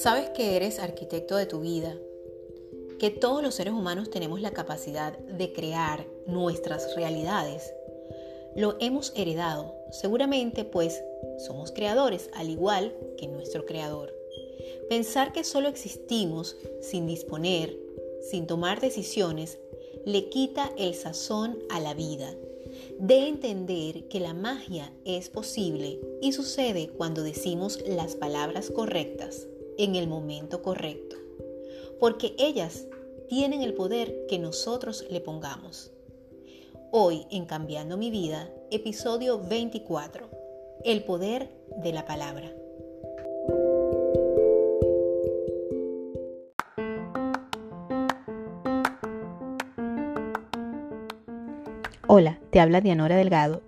Sabes que eres arquitecto de tu vida, que todos los seres humanos tenemos la capacidad de crear nuestras realidades. Lo hemos heredado, seguramente pues somos creadores, al igual que nuestro creador. Pensar que solo existimos sin disponer, sin tomar decisiones, le quita el sazón a la vida de entender que la magia es posible y sucede cuando decimos las palabras correctas en el momento correcto, porque ellas tienen el poder que nosotros le pongamos. Hoy en Cambiando mi vida, episodio 24, el poder de la palabra. Hola, te habla Dianora Delgado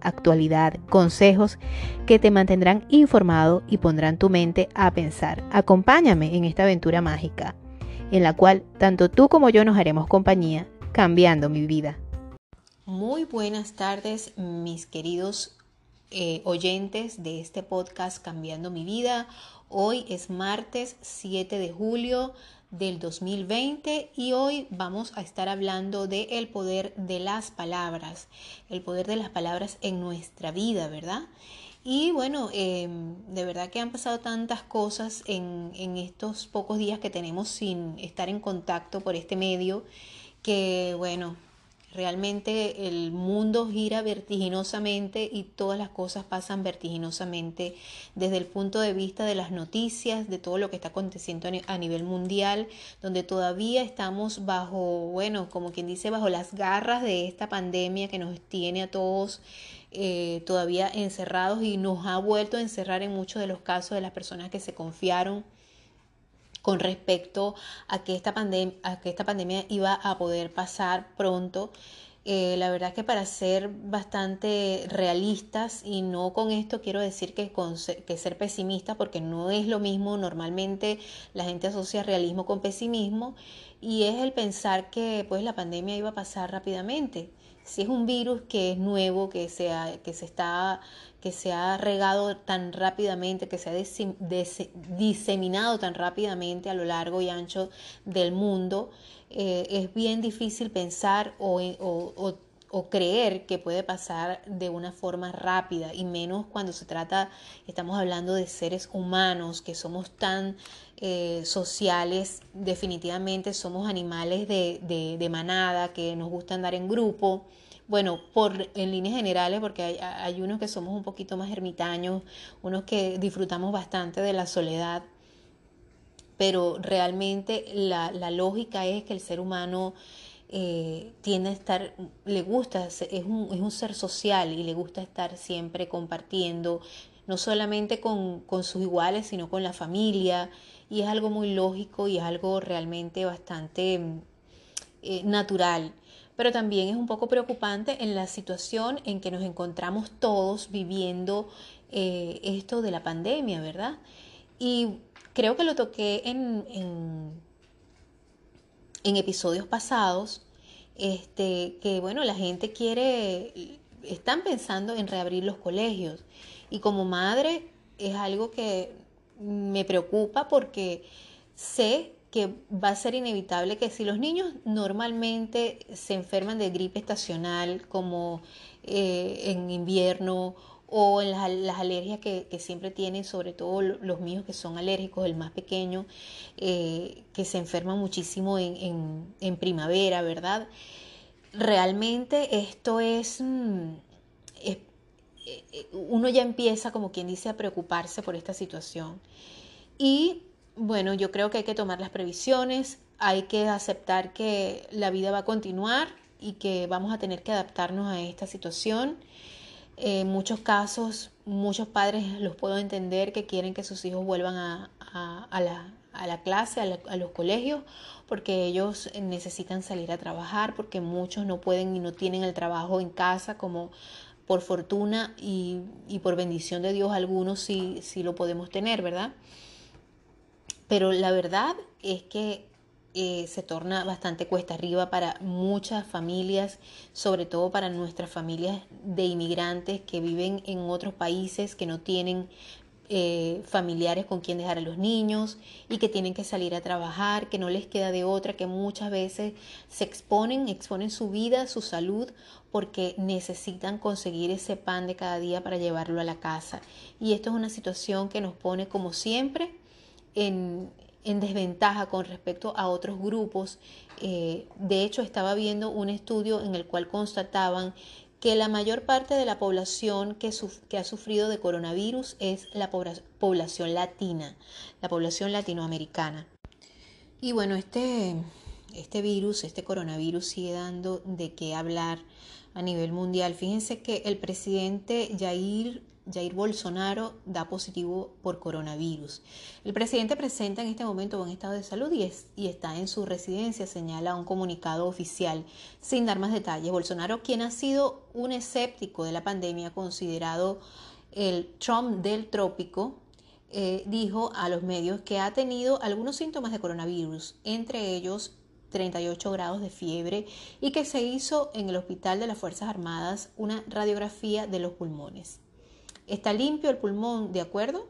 actualidad, consejos que te mantendrán informado y pondrán tu mente a pensar. Acompáñame en esta aventura mágica, en la cual tanto tú como yo nos haremos compañía, cambiando mi vida. Muy buenas tardes, mis queridos eh, oyentes de este podcast Cambiando mi vida. Hoy es martes 7 de julio del 2020 y hoy vamos a estar hablando de el poder de las palabras, el poder de las palabras en nuestra vida, ¿verdad? Y bueno, em, de verdad que han pasado tantas cosas en, en estos pocos días que tenemos sin estar en contacto por este medio que bueno, Realmente el mundo gira vertiginosamente y todas las cosas pasan vertiginosamente desde el punto de vista de las noticias, de todo lo que está aconteciendo a nivel mundial, donde todavía estamos bajo, bueno, como quien dice, bajo las garras de esta pandemia que nos tiene a todos eh, todavía encerrados y nos ha vuelto a encerrar en muchos de los casos de las personas que se confiaron con respecto a que esta, pandemia, a que esta pandemia iba a poder pasar pronto. Eh, la verdad que para ser bastante realistas y no con esto quiero decir que, con, que ser pesimista porque no es lo mismo, normalmente la gente asocia realismo con pesimismo y es el pensar que pues la pandemia iba a pasar rápidamente si es un virus que es nuevo, que se ha, que se está, que se ha regado tan rápidamente, que se ha diseminado tan rápidamente a lo largo y ancho del mundo, eh, es bien difícil pensar o, o, o creer que puede pasar de una forma rápida y menos cuando se trata, estamos hablando de seres humanos que somos tan eh, sociales, definitivamente somos animales de, de, manada, que nos gusta andar en grupo. Bueno, por, en líneas generales, porque hay, hay unos que somos un poquito más ermitaños, unos que disfrutamos bastante de la soledad, pero realmente la, la lógica es que el ser humano eh, tiende a estar, le gusta, es un, es un, ser social y le gusta estar siempre compartiendo, no solamente con, con, sus iguales, sino con la familia, y es algo muy lógico y es algo realmente bastante eh, natural. Pero también es un poco preocupante en la situación en que nos encontramos todos viviendo eh, esto de la pandemia, ¿verdad? Y creo que lo toqué en, en en episodios pasados, este, que bueno, la gente quiere, están pensando en reabrir los colegios. Y como madre es algo que me preocupa porque sé que va a ser inevitable que si los niños normalmente se enferman de gripe estacional como eh, en invierno o en las, alergias que, siempre tienen, sobre todo los míos que son alérgicos, el más pequeño, eh, que se enferman muchísimo en, primavera, ¿verdad? Realmente esto es, mm, eh, uno ya empieza, como quien dice, a preocuparse por esta situación. Y bueno, yo creo que hay que tomar las previsiones, hay que aceptar que la vida va a continuar y que vamos a tener que adaptarnos a esta situación en muchos casos, muchos padres los puedo entender que quieren que sus hijos vuelvan a, a la clase, a, los colegios, porque ellos necesitan salir a trabajar, porque muchos no pueden y no tienen el trabajo en casa como por fortuna y, por bendición de Dios algunos sí, sí lo podemos tener, ¿verdad? Pero la verdad es que eh, se torna bastante cuesta arriba para muchas familias, sobre todo para nuestras familias de inmigrantes que viven en otros países, que no tienen eh, familiares con quien dejar a los niños y que tienen que salir a trabajar, que no les queda de otra, que muchas veces se exponen, exponen su vida, su salud, porque necesitan conseguir ese pan de cada día para llevarlo a la casa. Y esto es una situación que nos pone, como siempre, en, en desventaja con respecto a otros grupos. Eh, de hecho, estaba viendo un estudio en el cual constataban que la mayor parte de la población que, que ha sufrido de coronavirus es la población latina, la población latinoamericana. Y bueno, este, este virus, este coronavirus sigue dando de qué hablar a nivel mundial. Fíjense que el presidente Jair Jair Bolsonaro da positivo por coronavirus. El presidente presenta en este momento buen estado de salud y, está en su residencia, señala un comunicado oficial sin dar más detalles. Bolsonaro, quien ha sido un escéptico de la pandemia, considerado el Trump del trópico, eh, dijo a los medios que ha tenido algunos síntomas de coronavirus, entre ellos 38 grados de fiebre y que se hizo en el Hospital de las Fuerzas Armadas una radiografía de los pulmones. Está limpio el pulmón, ¿de acuerdo?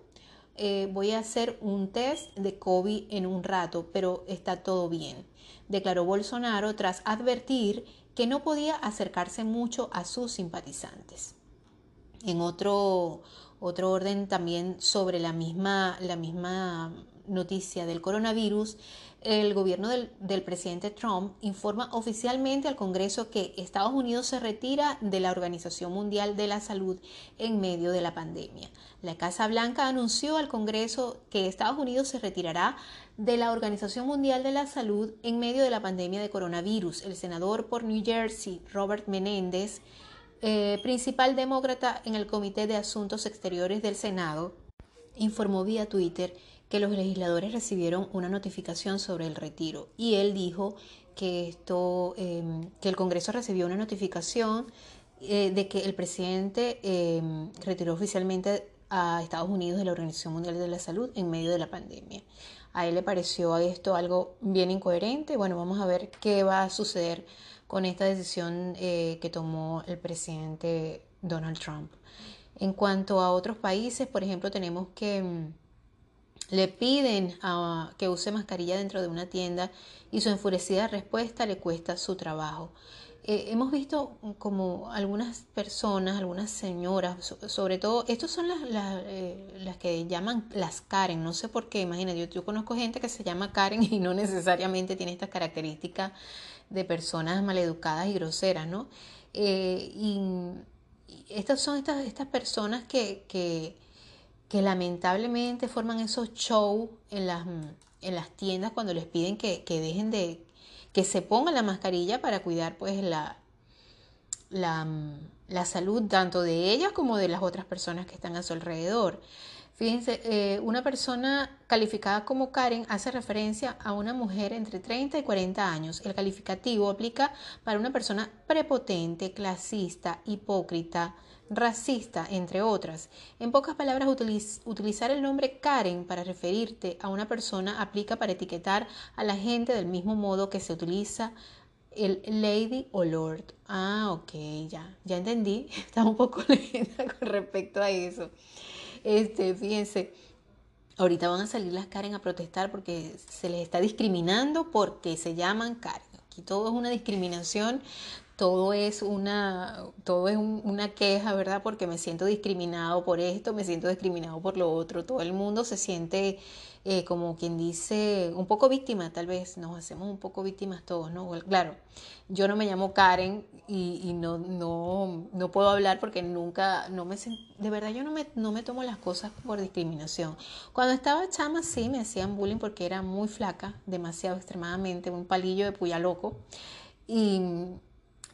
Eh, voy a hacer un test de COVID en un rato, pero está todo bien, declaró Bolsonaro tras advertir que no podía acercarse mucho a sus simpatizantes. En otro, otro orden también sobre la misma, la misma noticia del coronavirus, el gobierno del, presidente Trump informa oficialmente al Congreso que Estados Unidos se retira de la Organización Mundial de la Salud en medio de la pandemia. La Casa Blanca anunció al Congreso que Estados Unidos se retirará de la Organización Mundial de la Salud en medio de la pandemia de coronavirus. El senador por New Jersey, Robert Menéndez, eh, principal demócrata en el Comité de Asuntos Exteriores del Senado, informó vía Twitter que los legisladores recibieron una notificación sobre el retiro y él dijo que esto em, que el Congreso recibió una notificación eh, de que el presidente em, retiró oficialmente a Estados Unidos de la Organización Mundial de la Salud en medio de la pandemia. A él le pareció esto algo bien incoherente. Bueno, vamos a ver qué va a suceder con esta decisión eh, que tomó el presidente Donald Trump. En cuanto a otros países, por ejemplo, tenemos que em, le piden que use mascarilla dentro de una tienda y su enfurecida respuesta le cuesta su trabajo. Eh, hemos visto como algunas personas, algunas señoras, sobre todo, estos son las, eh, las, que llaman las Karen, no sé por qué, imagínate, yo, conozco gente que se llama Karen y no necesariamente tiene estas características de personas maleducadas y groseras, ¿no? Eh, y, estas son estas, estas personas que, que que lamentablemente forman esos shows en las, en las tiendas cuando les piden que, dejen de, que se pongan la mascarilla para cuidar pues la, la, la, salud tanto de ellas como de las otras personas que están a su alrededor. Fíjense, eh, una persona calificada como Karen hace referencia a una mujer entre 30 y 40 años. El calificativo aplica para una persona prepotente, clasista, hipócrita, racista, entre otras. En pocas palabras, utilizar el nombre Karen para referirte a una persona aplica para etiquetar a la gente del mismo modo que se utiliza el lady o lord. Ah, ok, ya, ya entendí. Estaba un poco lenta con respecto a eso. Este, fíjense, ahorita van a salir las Karen a protestar porque se les está discriminando porque se llaman Karen. Aquí todo es una discriminación todo es una, todo es una queja, ¿verdad? Porque me siento discriminado por esto, me siento discriminado por lo otro. Todo el mundo se siente eh, como quien dice, un poco víctima, tal vez nos hacemos un poco víctimas todos, ¿no? Claro, yo no me llamo Karen y, no, no, no, puedo hablar porque nunca, no me de verdad yo no me, no me tomo las cosas por discriminación. Cuando estaba chama sí me hacían bullying porque era muy flaca, demasiado extremadamente, un palillo de puya loco. Y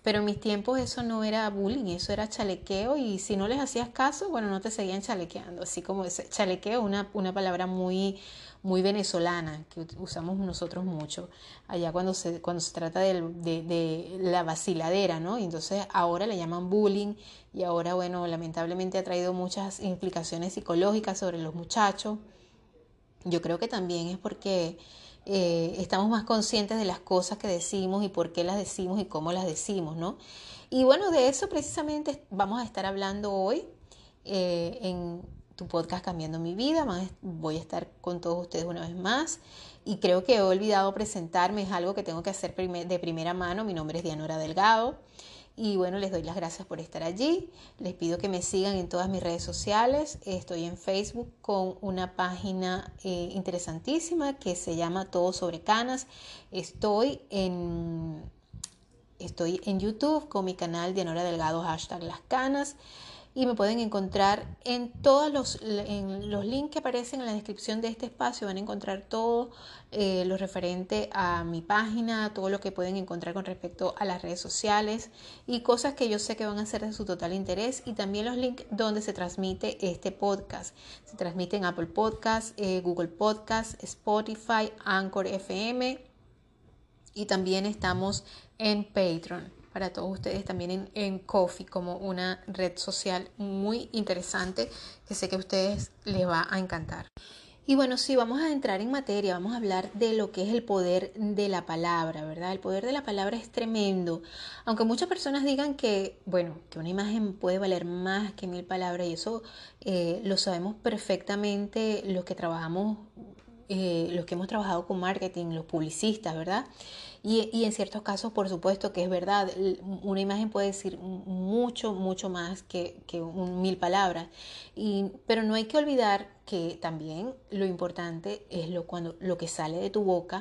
pero en mis tiempos eso no era bullying, eso era chalequeo y si no les hacías caso, bueno, no te seguían chalequeando, así como ese chalequeo, una, una palabra muy, muy venezolana que usamos nosotros mucho, allá cuando se, cuando se trata de, de, la vaciladera, ¿no? Y entonces ahora le llaman bullying y ahora, bueno, lamentablemente ha traído muchas implicaciones psicológicas sobre los muchachos. Yo creo que también es porque eh, estamos más conscientes de las cosas que decimos y por qué las decimos y cómo las decimos, ¿no? Y bueno, de eso precisamente vamos a estar hablando hoy eh, en tu podcast Cambiando mi vida. Voy a estar con todos ustedes una vez más. Y creo que he olvidado presentarme, es algo que tengo que hacer de primera mano. Mi nombre es Dianora Delgado. Y bueno, les doy las gracias por estar allí. Les pido que me sigan en todas mis redes sociales. Estoy en Facebook con una página eh, interesantísima que se llama Todo sobre Canas. Estoy en, estoy en YouTube con mi canal Dianora Delgado, hashtag Las Canas y me pueden encontrar en todos los, en los links que aparecen en la descripción de este espacio. Van a encontrar todo eh, lo referente a mi página, todo lo que pueden encontrar con respecto a las redes sociales y cosas que yo sé que van a ser de su total interés y también los links donde se transmite este podcast. Se transmite en Apple Podcasts, eh, Google Podcasts, Spotify, Anchor FM y también estamos en Patreon para todos ustedes también en, en Coffee como una red social muy interesante que sé que a ustedes les va a encantar. Y bueno, sí, vamos a entrar en materia, vamos a hablar de lo que es el poder de la palabra, ¿verdad? El poder de la palabra es tremendo. Aunque muchas personas digan que, bueno, que una imagen puede valer más que mil palabras y eso eh, lo sabemos perfectamente los que trabajamos, eh, los que hemos trabajado con marketing, los publicistas, ¿verdad? Y, en ciertos casos, por supuesto que es verdad, una imagen puede decir mucho, mucho más que, un mil palabras. Y, pero no hay que olvidar que también lo importante es lo, cuando, lo que sale de tu boca.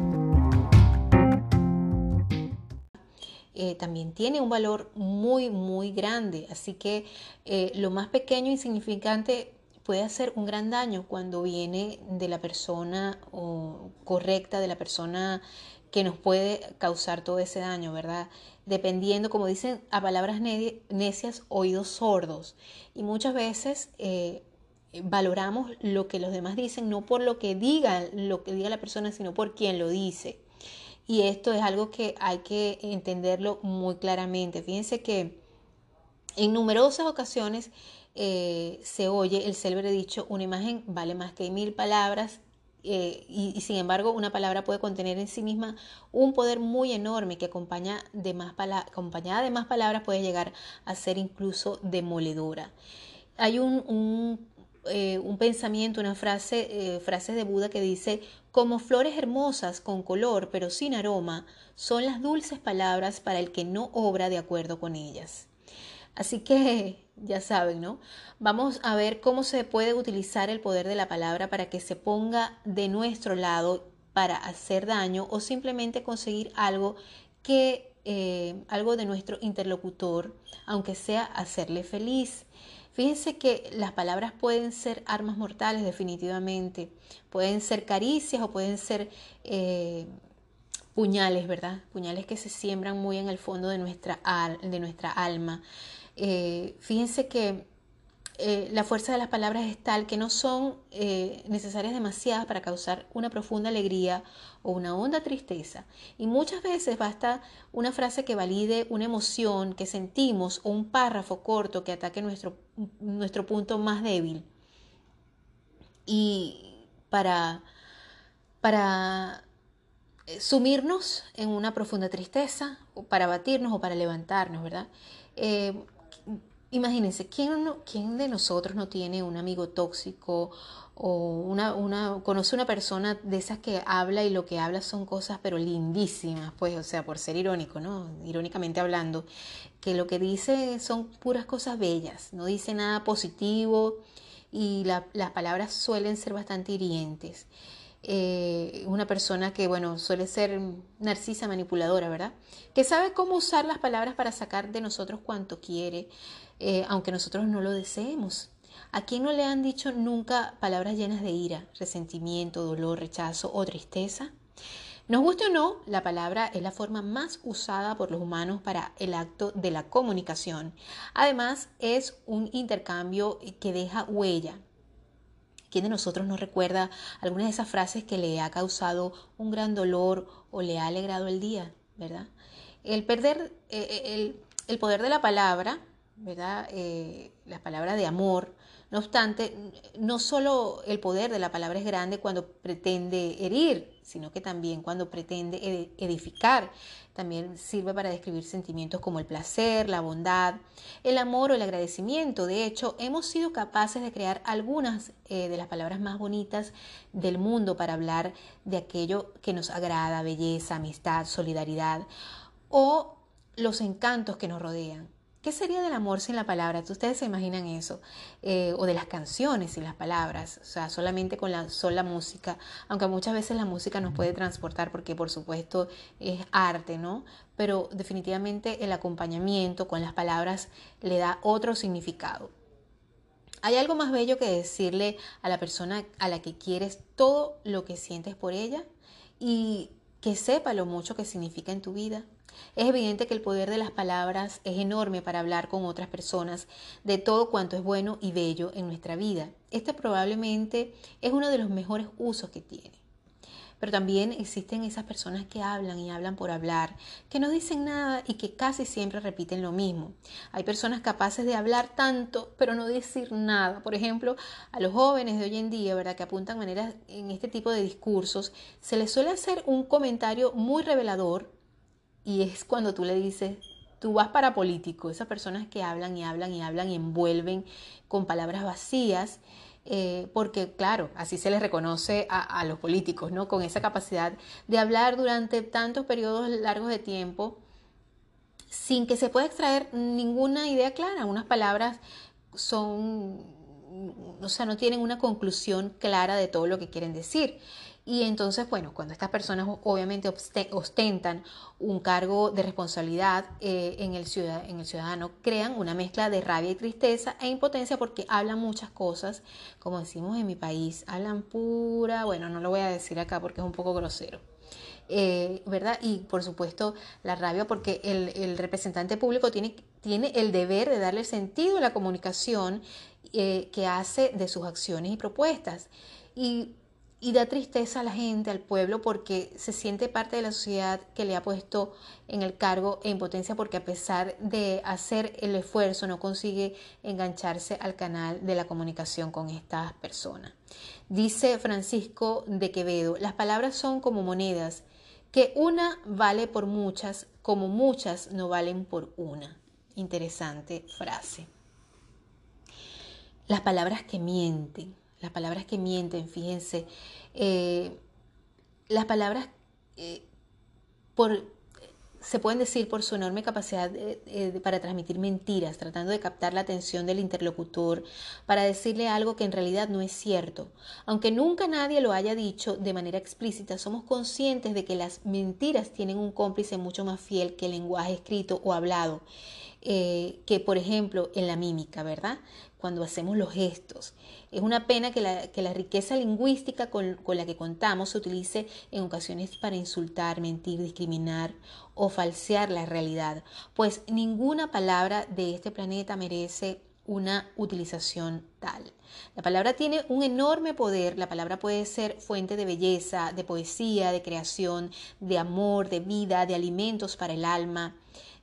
Eh, también tiene un valor muy, muy grande. Así que eh, lo más pequeño e insignificante puede hacer un gran daño cuando viene de la persona correcta, de la persona que nos puede causar todo ese daño, ¿verdad? Dependiendo, como dicen, a palabras necias, oídos sordos. Y muchas veces eh, valoramos lo que los demás dicen, no por lo que diga, lo que diga la persona, sino por quien lo dice. Y esto es algo que hay que entenderlo muy claramente. Fíjense que en numerosas ocasiones eh, se oye el célebre dicho, una imagen vale más que mil palabras eh, y, sin embargo una palabra puede contener en sí misma un poder muy enorme que acompaña de más acompañada de más palabras puede llegar a ser incluso demoledora. Hay un, un, eh, pensamiento, una frase, frases de Buda que dice, como flores hermosas con color pero sin aroma, son las dulces palabras para el que no obra de acuerdo con ellas. Así que ya saben, ¿no? Vamos a ver cómo se puede utilizar el poder de la palabra para que se ponga de nuestro lado para hacer daño o simplemente conseguir algo que eh, algo de nuestro interlocutor, aunque sea hacerle feliz. Fíjense que las palabras pueden ser armas mortales definitivamente, pueden ser caricias o pueden ser eh, puñales, ¿verdad? Puñales que se siembran muy en el fondo de nuestra, de nuestra alma. Eh, fíjense que eh, la fuerza de las palabras es tal que no son eh, necesarias demasiadas para causar una profunda alegría o una honda tristeza. Y muchas veces basta una frase que valide una emoción que sentimos o un párrafo corto que ataque nuestro, nuestro punto más débil. Y para, para sumirnos en una profunda tristeza, para batirnos o para levantarnos, ¿verdad? Imagínense, ¿quién, ¿quién de nosotros no tiene un amigo tóxico o una, una, conoce una persona de esas que habla y lo que habla son cosas pero lindísimas, pues, o sea, por ser irónico, ¿no? Irónicamente hablando, que lo que dice son puras cosas bellas, no dice nada positivo y las palabras suelen ser bastante hirientes. Eh, una persona que, bueno, suele ser narcisa, manipuladora, ¿verdad? Que sabe cómo usar las palabras para sacar de nosotros cuanto quiere, eh, aunque nosotros no lo deseemos. ¿A quién no le han dicho nunca palabras llenas de ira, resentimiento, dolor, rechazo o tristeza? Nos guste o no, la palabra es la forma más usada por los humanos para el acto de la comunicación. Además, es un intercambio que deja huella. ¿Quién de nosotros no recuerda algunas de esas frases que le ha causado un gran dolor o le ha alegrado el día, verdad? El perder eh, eh, el, poder de la palabra, ¿verdad? Eh, la palabra de amor, no obstante, no solo el poder de la palabra es grande cuando pretende herir, sino que también cuando pretende edificar. También sirve para describir sentimientos como el placer, la bondad, el amor o el agradecimiento. De hecho, hemos sido capaces de crear algunas eh, de las palabras más bonitas del mundo para hablar de aquello que nos agrada, belleza, amistad, solidaridad o los encantos que nos rodean. ¿Qué sería del amor sin la palabra? ¿Ustedes se imaginan eso? Eh, o de las canciones sin las palabras, o sea, solamente con la sola música, aunque muchas veces la música nos puede transportar porque por supuesto es arte, ¿no? Pero definitivamente el acompañamiento con las palabras le da otro significado. ¿Hay algo más bello que decirle a la persona a la que quieres todo lo que sientes por ella y que sepa lo mucho que significa en tu vida? Es evidente que el poder de las palabras es enorme para hablar con otras personas de todo cuanto es bueno y bello en nuestra vida. Este probablemente es uno de los mejores usos que tiene. Pero también existen esas personas que hablan y hablan por hablar, que no dicen nada y que casi siempre repiten lo mismo. Hay personas capaces de hablar tanto, pero no decir nada. Por ejemplo, a los jóvenes de hoy en día, ¿verdad? Que apuntan maneras en este tipo de discursos, se les suele hacer un comentario muy revelador y es cuando tú le dices, tú vas para político, esas personas que hablan y hablan y hablan y envuelven con palabras vacías, eh, porque claro, así se les reconoce a, los políticos, ¿no? Con esa capacidad de hablar durante tantos periodos largos de tiempo sin que se pueda extraer ninguna idea clara. Unas palabras son, o sea, no tienen una conclusión clara de todo lo que quieren decir. Y entonces, bueno, cuando estas personas obviamente ostentan un cargo de responsabilidad eh, en, el en el ciudadano, crean una mezcla de rabia y tristeza e impotencia porque hablan muchas cosas, como decimos en mi país, hablan pura, bueno, no lo voy a decir acá porque es un poco grosero. Eh, ¿verdad? Y por supuesto la rabia porque el, representante público tiene, tiene, el deber de darle sentido a la comunicación eh, que hace de sus acciones y propuestas. Y y da tristeza a la gente, al pueblo, porque se siente parte de la sociedad que le ha puesto en el cargo e impotencia porque a pesar de hacer el esfuerzo no consigue engancharse al canal de la comunicación con estas personas. Dice Francisco de Quevedo, las palabras son como monedas, que una vale por muchas, como muchas no valen por una. Interesante frase. Las palabras que mienten las palabras que mienten, fíjense, eh, las palabras eh, por, se pueden decir por su enorme capacidad para transmitir mentiras, tratando de captar la atención del interlocutor, para decirle algo que en realidad no es cierto. Aunque nunca nadie lo haya dicho de manera explícita, somos conscientes de que las mentiras tienen un cómplice mucho más fiel que el lenguaje escrito o hablado. Eh, que por ejemplo en la mímica, ¿verdad? Cuando hacemos los gestos. Es una pena que la, riqueza lingüística con, la que contamos se utilice en ocasiones para insultar, mentir, discriminar o falsear la realidad, pues ninguna palabra de este planeta merece una utilización tal. La palabra tiene un enorme poder, la palabra puede ser fuente de belleza, de poesía, de creación, de amor, de vida, de alimentos para el alma,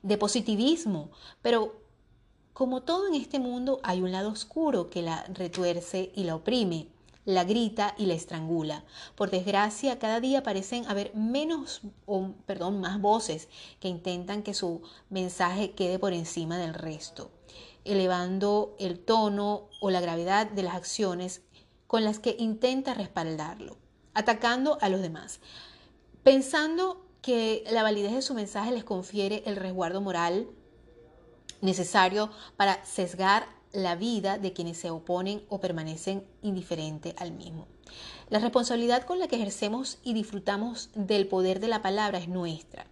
de positivismo, pero como todo en este mundo hay un lado oscuro que la retuerce y la oprime, la grita y la estrangula. Por desgracia, cada día parecen haber menos, o perdón, más voces que intentan que su mensaje quede por encima del resto, elevando el tono o la gravedad de las acciones con las que intenta respaldarlo, atacando a los demás, pensando que la validez de su mensaje les confiere el resguardo moral necesario para sesgar la vida de quienes se oponen o permanecen indiferentes al mismo. La responsabilidad con la que ejercemos y disfrutamos del poder de la palabra es nuestra.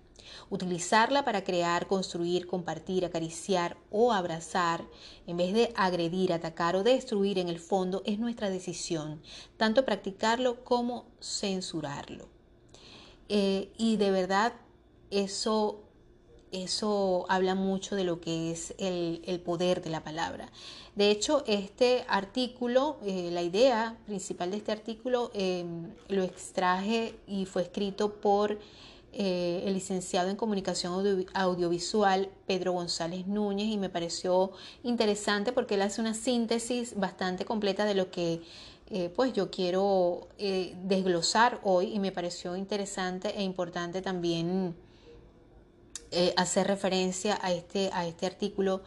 Utilizarla para crear, construir, compartir, acariciar o abrazar, en vez de agredir, atacar o destruir, en el fondo es nuestra decisión, tanto practicarlo como censurarlo. Eh, y de verdad eso eso habla mucho de lo que es el, poder de la palabra. De hecho, este artículo, eh, la idea principal de este artículo, em, lo extraje y fue escrito por eh, el licenciado en comunicación audiovisual Pedro González Núñez y me pareció interesante porque él hace una síntesis bastante completa de lo que eh, pues yo quiero desglosar hoy y me pareció interesante e importante también eh, hacer referencia a este, a este artículo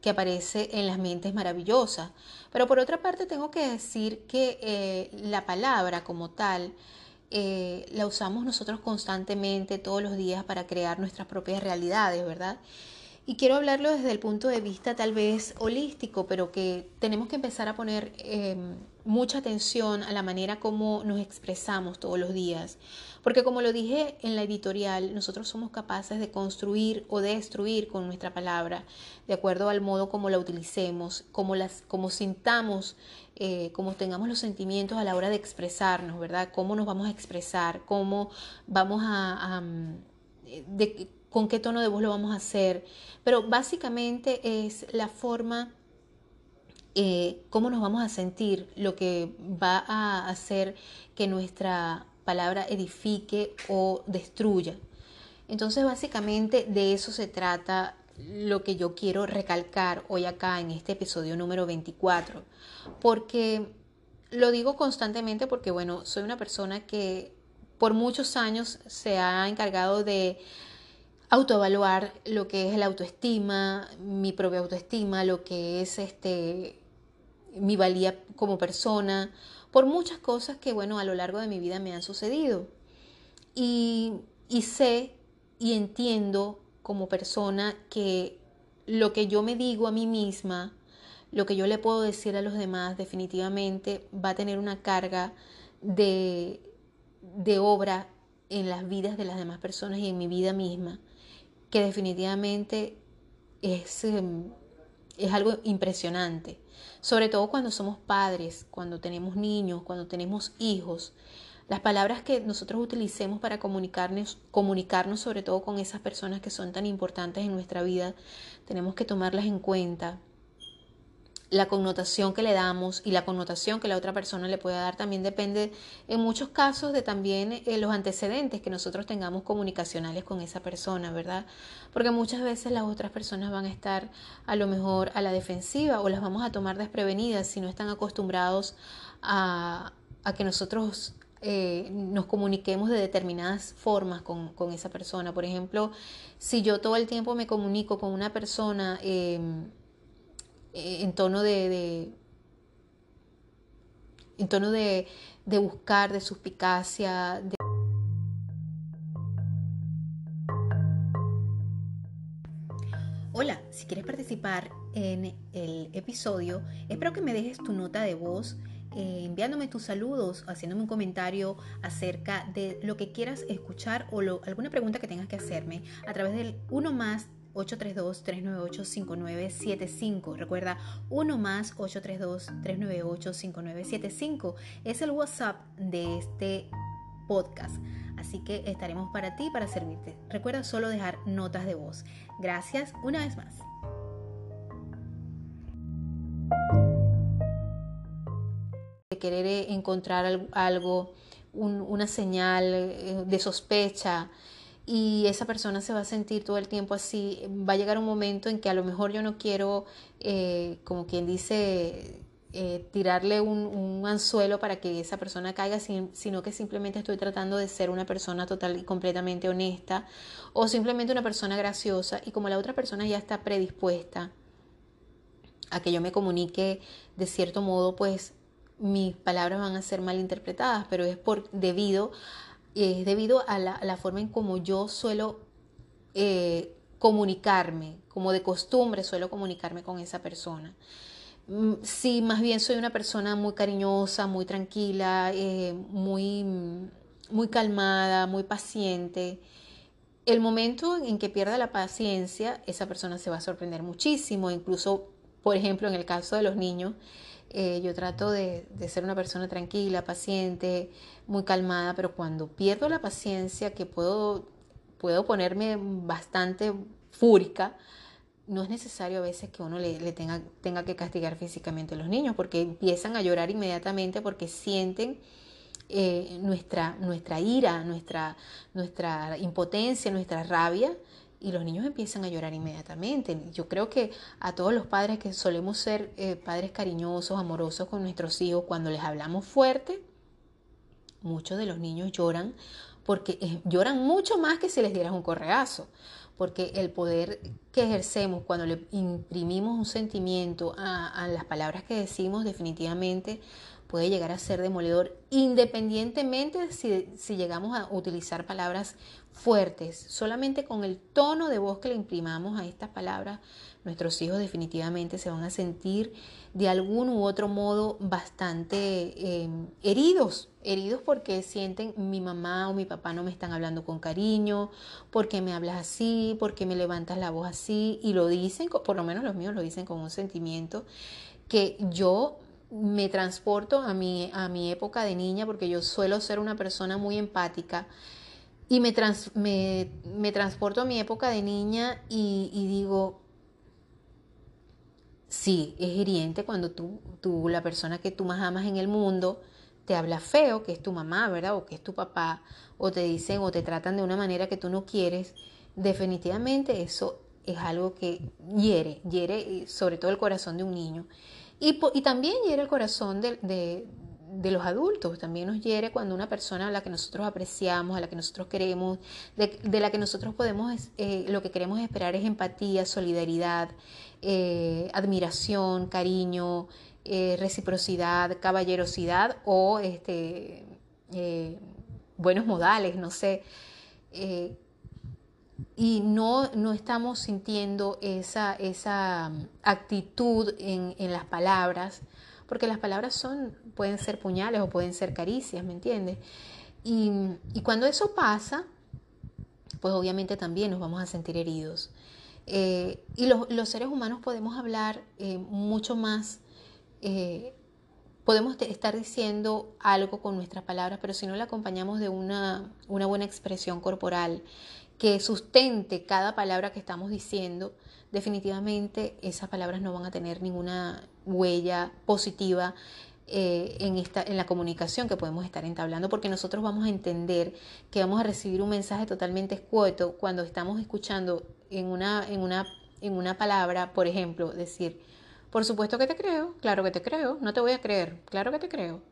que aparece en las mentes maravillosas. Pero por otra parte tengo que decir que eh, la palabra como tal eh, la usamos nosotros constantemente todos los días para crear nuestras propias realidades, ¿verdad? Y quiero hablarlo desde el punto de vista tal vez holístico, pero que tenemos que empezar a poner mucha atención a la manera como nos expresamos todos los días. Porque como lo dije en la editorial, nosotros somos capaces de construir o destruir con nuestra palabra, de acuerdo al modo como la utilicemos, como, las, como sintamos, eh, como tengamos los sentimientos a la hora de expresarnos, ¿verdad? Cómo nos vamos a expresar, cómo vamos a... de, con qué tono de voz lo vamos a hacer, pero básicamente es la forma, eh, cómo nos vamos a sentir, lo que va a hacer que nuestra palabra edifique o destruya. Entonces básicamente de eso se trata lo que yo quiero recalcar hoy acá en este episodio número 24, porque lo digo constantemente porque bueno, soy una persona que por muchos años se ha encargado de autoevaluar lo que es la autoestima, mi propia autoestima, lo que es este mi valía como persona, por muchas cosas que bueno, a lo largo de mi vida me han sucedido. Y, y sé y entiendo como persona que lo que yo me digo a mí misma, lo que yo le puedo decir a los demás definitivamente va a tener una carga de, de obra en las vidas de las demás personas y en mi vida misma que definitivamente es, em, es algo impresionante, sobre todo cuando somos padres, cuando tenemos niños, cuando tenemos hijos. Las palabras que nosotros utilicemos para comunicarnos, comunicarnos sobre todo con esas personas que son tan importantes en nuestra vida, tenemos que tomarlas en cuenta la connotación que le damos y la connotación que la otra persona le puede dar también depende en muchos casos de también eh, los antecedentes que nosotros tengamos comunicacionales con esa persona, ¿verdad? Porque muchas veces las otras personas van a estar a lo mejor a la defensiva o las vamos a tomar desprevenidas si no están acostumbrados a, que nosotros eh, nos comuniquemos de determinadas formas con, esa persona. Por ejemplo, si yo todo el tiempo me comunico con una persona, em, eh, en tono de, en tono de, buscar, de suspicacia. Hola, si quieres participar en el episodio, espero que me dejes tu nota de voz eh, enviándome tus saludos, haciéndome un comentario acerca de lo que quieras escuchar o alguna pregunta que tengas que hacerme a través del 1 más 832-398-5975. Recuerda, 1 más 832-398-5975 es el WhatsApp de este podcast. Así que estaremos para ti, para servirte. Recuerda solo dejar notas de voz. Gracias una vez más. Querer encontrar algo, una señal eh, de sospecha, y esa persona se va a sentir todo el tiempo así. Va a llegar un momento en que a lo mejor yo no quiero, eh, como quien dice, eh, tirarle un, anzuelo para que esa persona caiga, sino que simplemente estoy tratando de ser una persona total y completamente honesta o simplemente una persona graciosa y como la otra persona ya está predispuesta a que yo me comunique de cierto modo, pues mis palabras van a ser mal interpretadas, pero es por debido, es debido a la, forma en como yo suelo eh, comunicarme, como de costumbre suelo comunicarme con esa persona. Mm, si más bien soy una persona muy cariñosa, muy tranquila, eh, muy, muy calmada, muy paciente. El momento en que pierda la paciencia, esa persona se va a sorprender muchísimo. Incluso, por ejemplo, en el caso de los niños, eh, yo trato de, ser una persona tranquila, paciente, muy calmada, pero cuando pierdo la paciencia, que puedo, puedo ponerme bastante fúrica, no es necesario a veces que uno le, tenga, tenga, que castigar físicamente a los niños, porque empiezan a llorar inmediatamente porque sienten eh, nuestra, nuestra ira, nuestra, nuestra impotencia, nuestra rabia, y los niños empiezan a llorar inmediatamente. Yo creo que a todos los padres que solemos ser eh, padres cariñosos, amorosos con nuestros hijos, cuando les hablamos fuerte, muchos de los niños lloran porque eh, lloran mucho más que si les dieras un correazo, porque el poder que ejercemos cuando le imprimimos un sentimiento a, a las palabras que decimos definitivamente puede llegar a ser demoledor, independientemente de si, si, llegamos a utilizar palabras fuertes. Solamente con el tono de voz que le imprimamos a estas palabras, nuestros hijos definitivamente se van a sentir de algún u otro modo bastante em, heridos, heridos porque sienten mi mamá o mi papá no me están hablando con cariño, porque me hablas así, porque me levantas la voz así, y lo dicen, por lo menos los míos lo dicen con un sentimiento que yo me transporto a mi, a mi época de niña porque yo suelo ser una persona muy empática y me, me, transporto a mi época de niña y, digo, sí, es hiriente cuando tú, tú, la persona que tú más amas en el mundo, te habla feo, que es tu mamá, ¿verdad? O que es tu papá, o te dicen o te tratan de una manera que tú no quieres. Definitivamente eso es algo que hiere, hiere sobre todo el corazón de un niño. Y, también hiere el corazón de, los adultos, también nos hiere cuando una persona a la que nosotros apreciamos, a la que nosotros queremos, de, la que nosotros podemos, eh, lo que queremos esperar es empatía, solidaridad, eh, admiración, cariño, eh, reciprocidad, caballerosidad o este, buenos modales, no sé y no, no estamos sintiendo esa, esa mm, actitud en, en, las palabras, porque las palabras son, pueden ser puñales o pueden ser caricias, ¿me entiendes? Y, y cuando eso pasa, pues obviamente también nos vamos a sentir heridos. Eh, y los, los, seres humanos podemos hablar eh, mucho más, eh, podemos estar diciendo algo con nuestras palabras, pero si no la acompañamos de una, una buena expresión corporal, que sustente cada palabra que estamos diciendo, definitivamente esas palabras no van a tener ninguna huella positiva eh, en, esta, en la comunicación que podemos estar entablando, porque nosotros vamos a entender que vamos a recibir un mensaje totalmente escueto cuando estamos escuchando en una, en una, en una palabra, por ejemplo, decir, por supuesto que te creo, claro que te creo, no te voy a creer, claro que te creo.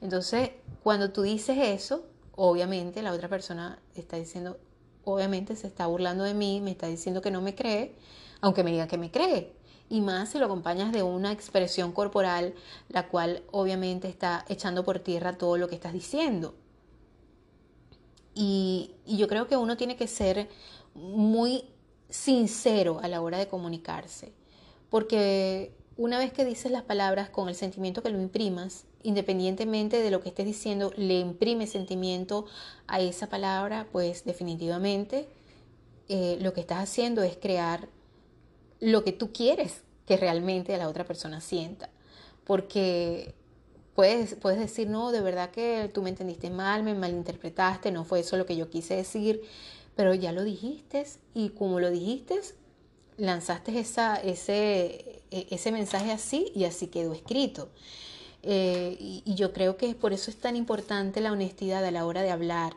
Entonces, cuando tú dices eso, obviamente la otra persona está diciendo, obviamente se está burlando de mí, me está diciendo que no me cree, aunque me diga que me cree. Y más si lo acompañas de una expresión corporal, la cual obviamente está echando por tierra todo lo que estás diciendo. Y, y yo creo que uno tiene que ser muy sincero a la hora de comunicarse, porque una vez que dices las palabras con el sentimiento que lo imprimas, independientemente de lo que estés diciendo, le imprime sentimiento a esa palabra, pues definitivamente eh, lo que estás haciendo es crear lo que tú quieres que realmente la otra persona sienta. Porque puedes, puedes decir, no, de verdad que tú me entendiste mal, me malinterpretaste, no fue eso lo que yo quise decir, pero ya lo dijiste y como lo dijiste, lanzaste esa, ese, ese mensaje así y así quedó escrito. Eh, y, yo creo que por eso es tan importante la honestidad a la hora de hablar.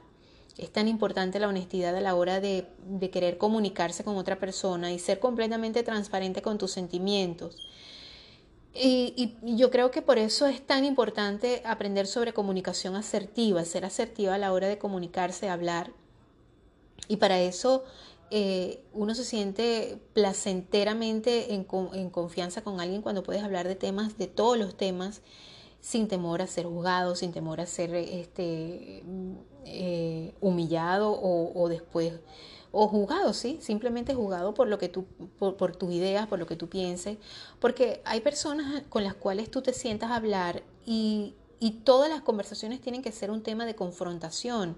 Es tan importante la honestidad a la hora de, querer comunicarse con otra persona y ser completamente transparente con tus sentimientos. Y, yo creo que por eso es tan importante aprender sobre comunicación asertiva, ser asertiva a la hora de comunicarse, hablar. Y para eso eh, uno se siente placenteramente en, confianza con alguien cuando puedes hablar de temas, de todos los temas, sin temor a ser juzgado, sin temor a ser este, eh, humillado o, después, o juzgado, ¿sí? Simplemente juzgado por lo que tú, por, por, tus ideas, por lo que tú pienses, porque hay personas con las cuales tú te sientas a hablar y, y todas las conversaciones tienen que ser un tema de confrontación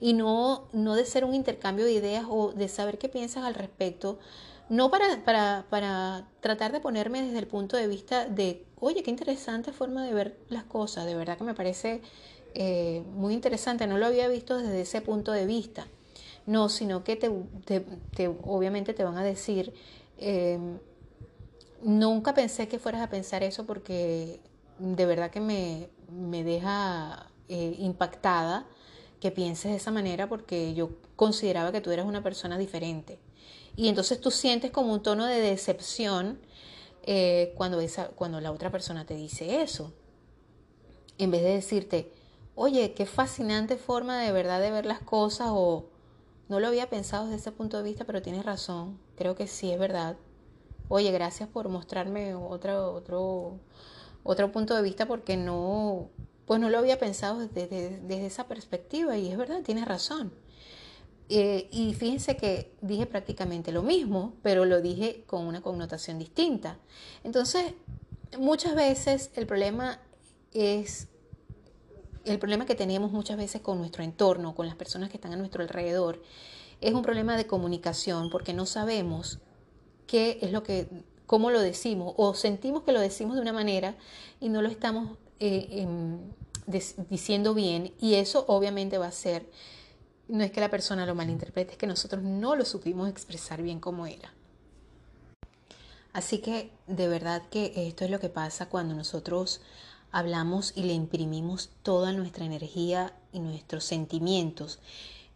y no, no de ser un intercambio de ideas o de saber qué piensas al respecto. No para, para, para tratar de ponerme desde el punto de vista de, oye, qué interesante forma de ver las cosas, de verdad que me parece eh, muy interesante, no lo había visto desde ese punto de vista. No, sino que te, te, obviamente te van a decir, eh, nunca pensé que fueras a pensar eso porque de verdad que me, me deja eh, impactada que pienses de esa manera porque yo consideraba que tú eras una persona diferente. Y entonces tú sientes como un tono de decepción eh, cuando, esa, cuando la otra persona te dice eso. En vez de decirte, oye, qué fascinante forma de verdad de ver las cosas o no lo había pensado desde ese punto de vista, pero tienes razón, creo que sí es verdad. Oye, gracias por mostrarme otro, otro, otro punto de vista porque no, pues no lo había pensado desde, desde, esa perspectiva y es verdad, tienes razón. Eh, y fíjense que dije prácticamente lo mismo, pero lo dije con una connotación distinta. Entonces, muchas veces el problema es el problema que tenemos muchas veces con nuestro entorno, con las personas que están a nuestro alrededor, es un problema de comunicación porque no sabemos qué es lo que cómo lo decimos o sentimos que lo decimos de una manera y no lo estamos eh, em, diciendo bien y eso obviamente va a ser, no es que la persona lo malinterprete, es que nosotros no lo supimos expresar bien como era. Así que de verdad que esto es lo que pasa cuando nosotros hablamos y le imprimimos toda nuestra energía y nuestros sentimientos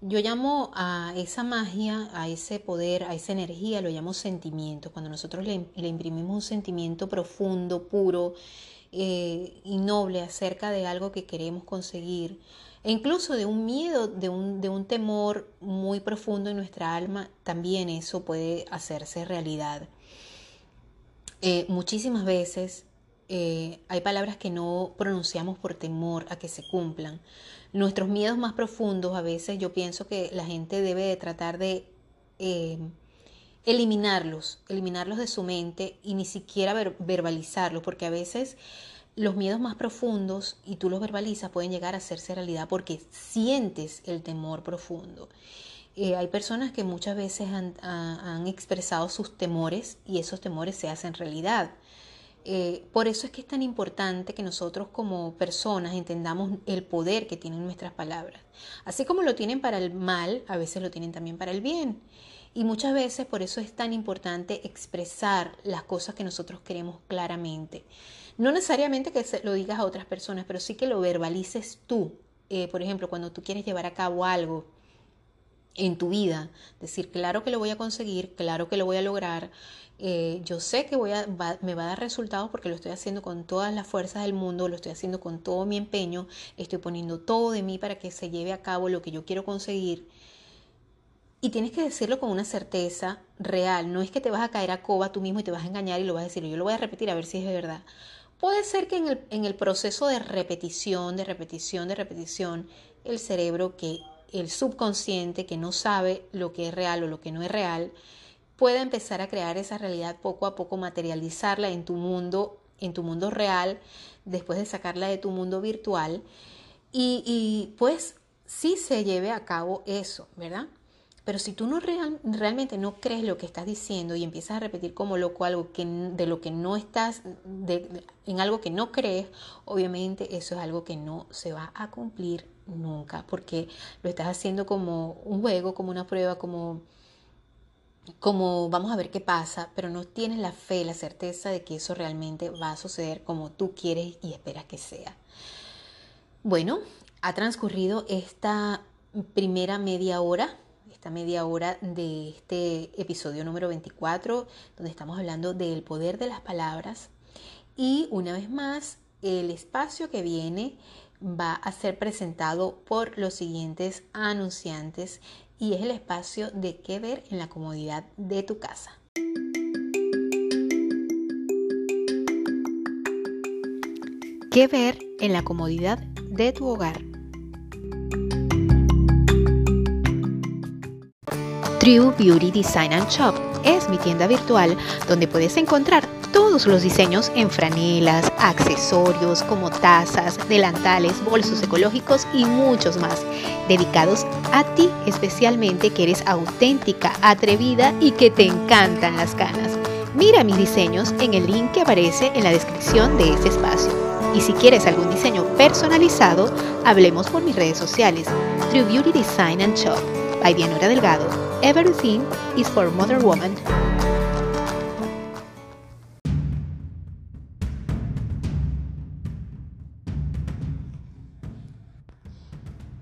yo llamo a esa magia, a ese poder, a esa energía, lo llamo sentimiento. Cuando nosotros le, imprimimos un sentimiento profundo, puro eh, y noble acerca de algo que queremos conseguir, e incluso de un miedo, de un, temor muy profundo en nuestra alma, también eso puede hacerse realidad. Eh, muchísimas veces eh, hay palabras que no pronunciamos por temor a que se cumplan. Nuestros miedos más profundos, a veces yo pienso que la gente debe de tratar de eh, eliminarlos, eliminarlos de su mente y ni siquiera verbalizarlos, porque a veces los miedos más profundos y tú los verbalizas pueden llegar a hacerse realidad porque sientes el temor profundo. Eh, hay personas que muchas veces han expresado sus temores y esos temores se hacen realidad. Eh, por eso es que es tan importante que nosotros como personas entendamos el poder que tienen nuestras palabras. Así como lo tienen para el mal, a veces lo tienen también para el bien. Y muchas veces por eso es tan importante expresar las cosas que nosotros queremos claramente. No necesariamente que lo digas a otras personas, pero sí que lo verbalices tú. Eh, por ejemplo, cuando tú quieres llevar a cabo algo en tu vida, decir, claro que lo voy a conseguir, claro que lo voy a lograr, eh, yo sé que voy a, me va a dar resultados porque lo estoy haciendo con todas las fuerzas del mundo, lo estoy haciendo con todo mi empeño, estoy poniendo todo de mí para que se lleve a cabo lo que yo quiero conseguir. Y tienes que decirlo con una certeza real, no es que te vas a caer a coba tú mismo y te vas a engañar y lo vas a decir, yo lo voy a repetir a ver si es verdad. Puede ser que en el, en el proceso de repetición, de repetición, de repetición, el cerebro que el subconsciente que no sabe lo que es real o lo que no es real, pueda empezar a crear esa realidad poco a poco, materializarla en tu mundo, en tu mundo real, después de sacarla de tu mundo virtual. Y, pues sí se lleve a cabo eso, ¿verdad? Pero si tú no realmente no crees lo que estás diciendo y empiezas a repetir como loco algo que, de lo que no estás, en algo que no crees, obviamente eso es algo que no se va a cumplir nunca, porque lo estás haciendo como un juego, como una prueba, como como vamos a ver qué pasa, pero no tienes la fe, la certeza de que eso realmente va a suceder como tú quieres y esperas que sea. Bueno, ha transcurrido esta primera media hora, esta media hora de este episodio número 24, donde estamos hablando del poder de las palabras. Y una vez más, el espacio que viene va a ser presentado por los siguientes anunciantes y es el espacio de qué ver en la comodidad de tu casa. ¿Qué ver en la comodidad de tu hogar? True Beauty Design and Shop es mi tienda virtual donde puedes encontrar todos los diseños en franelas, accesorios como tazas, delantales, bolsos ecológicos y muchos más, dedicados a ti especialmente que eres auténtica, atrevida y que te encantan las canas. Mira mis diseños en el link que aparece en la descripción de este espacio. Y si quieres algún diseño personalizado, hablemos por mis redes sociales, True Beauty Design and Shop, by Dianora Delgado. Everything is for Mother Woman.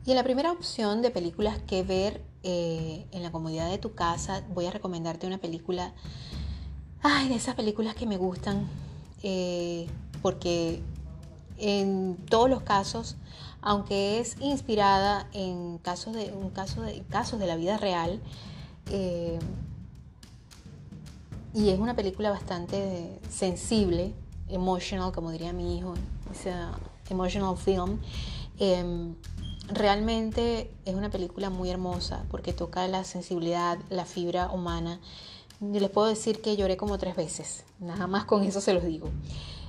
Y en la primera opción de películas que ver eh, en la comodidad de tu casa, voy a recomendarte una película Ay, de esas películas que me gustan, eh, porque en todos los casos, aunque es inspirada en casos de, un caso de, casos de la vida real, eh, y es una película bastante sensible, emotional, como diría mi hijo, es emotional film. Em, realmente es una película muy hermosa porque toca la sensibilidad, la fibra humana les puedo decir que lloré como tres veces, nada más con eso se los digo.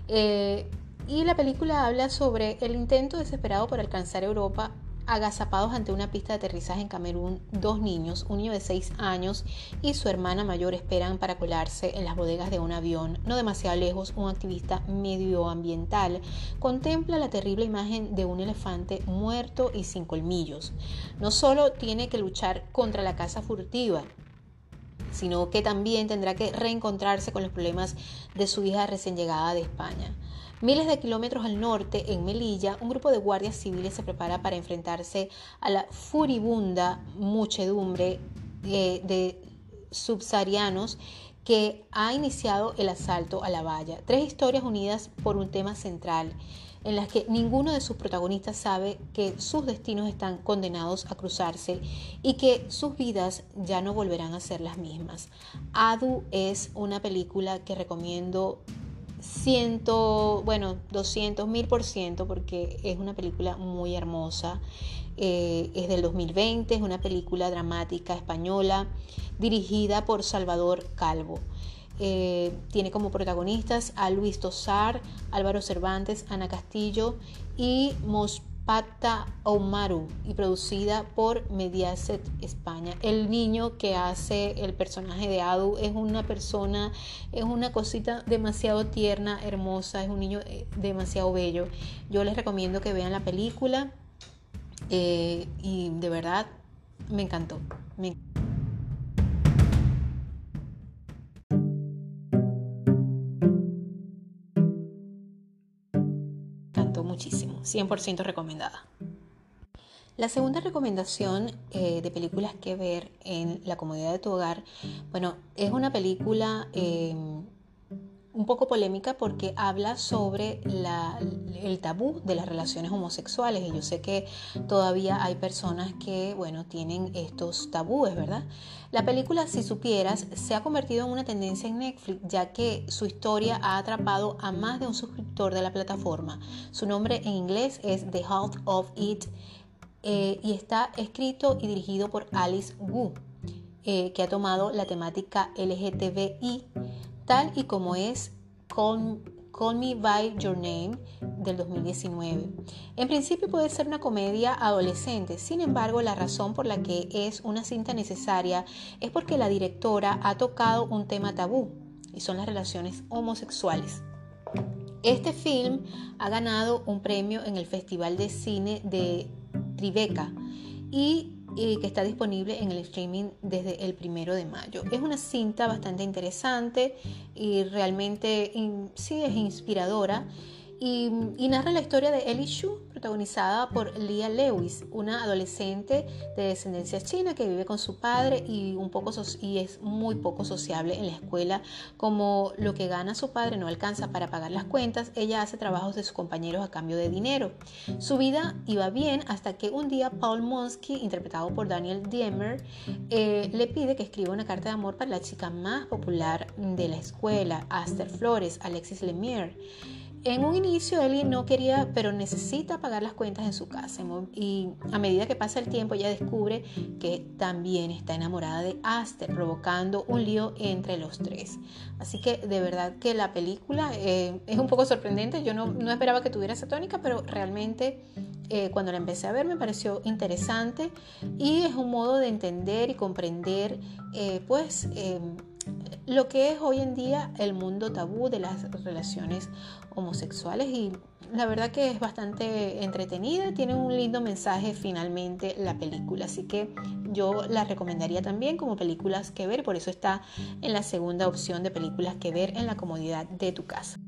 Eh, y la película habla sobre el intento desesperado por alcanzar Europa agazapados ante una pista de aterrizaje en Camerún, dos niños, un niño de seis años y su hermana mayor esperan para colarse en las bodegas de un avión. No demasiado lejos, un activista medioambiental contempla la terrible imagen de un elefante muerto y sin colmillos. No solo tiene que luchar contra la caza furtiva, sino que también tendrá que reencontrarse con los problemas de su hija recién llegada de España. Miles de kilómetros al norte, en Melilla, un grupo de guardias civiles se prepara para enfrentarse a la furibunda muchedumbre de, de subsaharianos que ha iniciado el asalto a la valla. Tres historias unidas por un tema central en las que ninguno de sus protagonistas sabe que sus destinos están condenados a cruzarse y que sus vidas ya no volverán a ser las mismas. Adu es una película que recomiendo ciento, bueno, 200 mil por ciento porque es una película muy hermosa. Eh, es del 2020, es una película dramática española dirigida por Salvador Calvo. Eh, tiene como protagonistas a Luis Tosar, Álvaro Cervantes, Ana Castillo y Mospata Omaru y producida por Mediaset España. El niño que hace el personaje de Adu es una persona, es una cosita demasiado tierna, hermosa, es un niño eh, demasiado bello. Yo les recomiendo que vean la película eh, y de verdad me encantó. Me encantó. 100% recomendada. La segunda recomendación eh, de películas que ver en la comodidad de tu hogar, bueno, es una película em, un poco polémica porque habla sobre el tabú de las relaciones homosexuales y yo sé que todavía hay personas que, bueno, tienen estos tabúes, ¿verdad? La película, si supieras, se ha convertido en una tendencia en Netflix ya que su historia ha atrapado a más de un suscriptor de la plataforma. Su nombre en inglés es The Heart of It eh, y está escrito y dirigido por Alice Wu, eh, que ha tomado la temática LGTBI tal y como es Call, Me By Your Name del 2019. En principio puede ser una comedia adolescente, sin embargo la razón por la que es una cinta necesaria es porque la directora ha tocado un tema tabú y son las relaciones homosexuales. Este film ha ganado un premio en el Festival de Cine de Tribeca y y que está disponible en el streaming desde el primero de mayo. Es una cinta bastante interesante y realmente sí es inspiradora y, narra la historia de Ellie Shu, protagonizada por Leah Lewis, una adolescente de descendencia china que vive con su padre y, un poco y es muy poco sociable en la escuela. Como lo que gana su padre no alcanza para pagar las cuentas, ella hace trabajos de sus compañeros a cambio de dinero. Su vida iba bien hasta que un día Paul Monsky, interpretado por Daniel Diemer, eh, le pide que escriba una carta de amor para la chica más popular de la escuela, Aster Flores, Alexis Lemire. En un inicio Ellie no quería, pero necesita pagar las cuentas en su casa y a medida que pasa el tiempo ella descubre que también está enamorada de Aster, provocando un lío entre los tres. Así que de verdad que la película eh, es un poco sorprendente, yo no, no, esperaba que tuviera esa tónica, pero realmente eh, cuando la empecé a ver me pareció interesante y es un modo de entender y comprender eh, pues lo que es hoy en día el mundo tabú de las relaciones homosexuales y la verdad que es bastante entretenida, tiene un lindo mensaje finalmente la película, así que yo la recomendaría también como películas que ver, por eso está en la segunda opción de películas que ver en la comodidad de tu casa.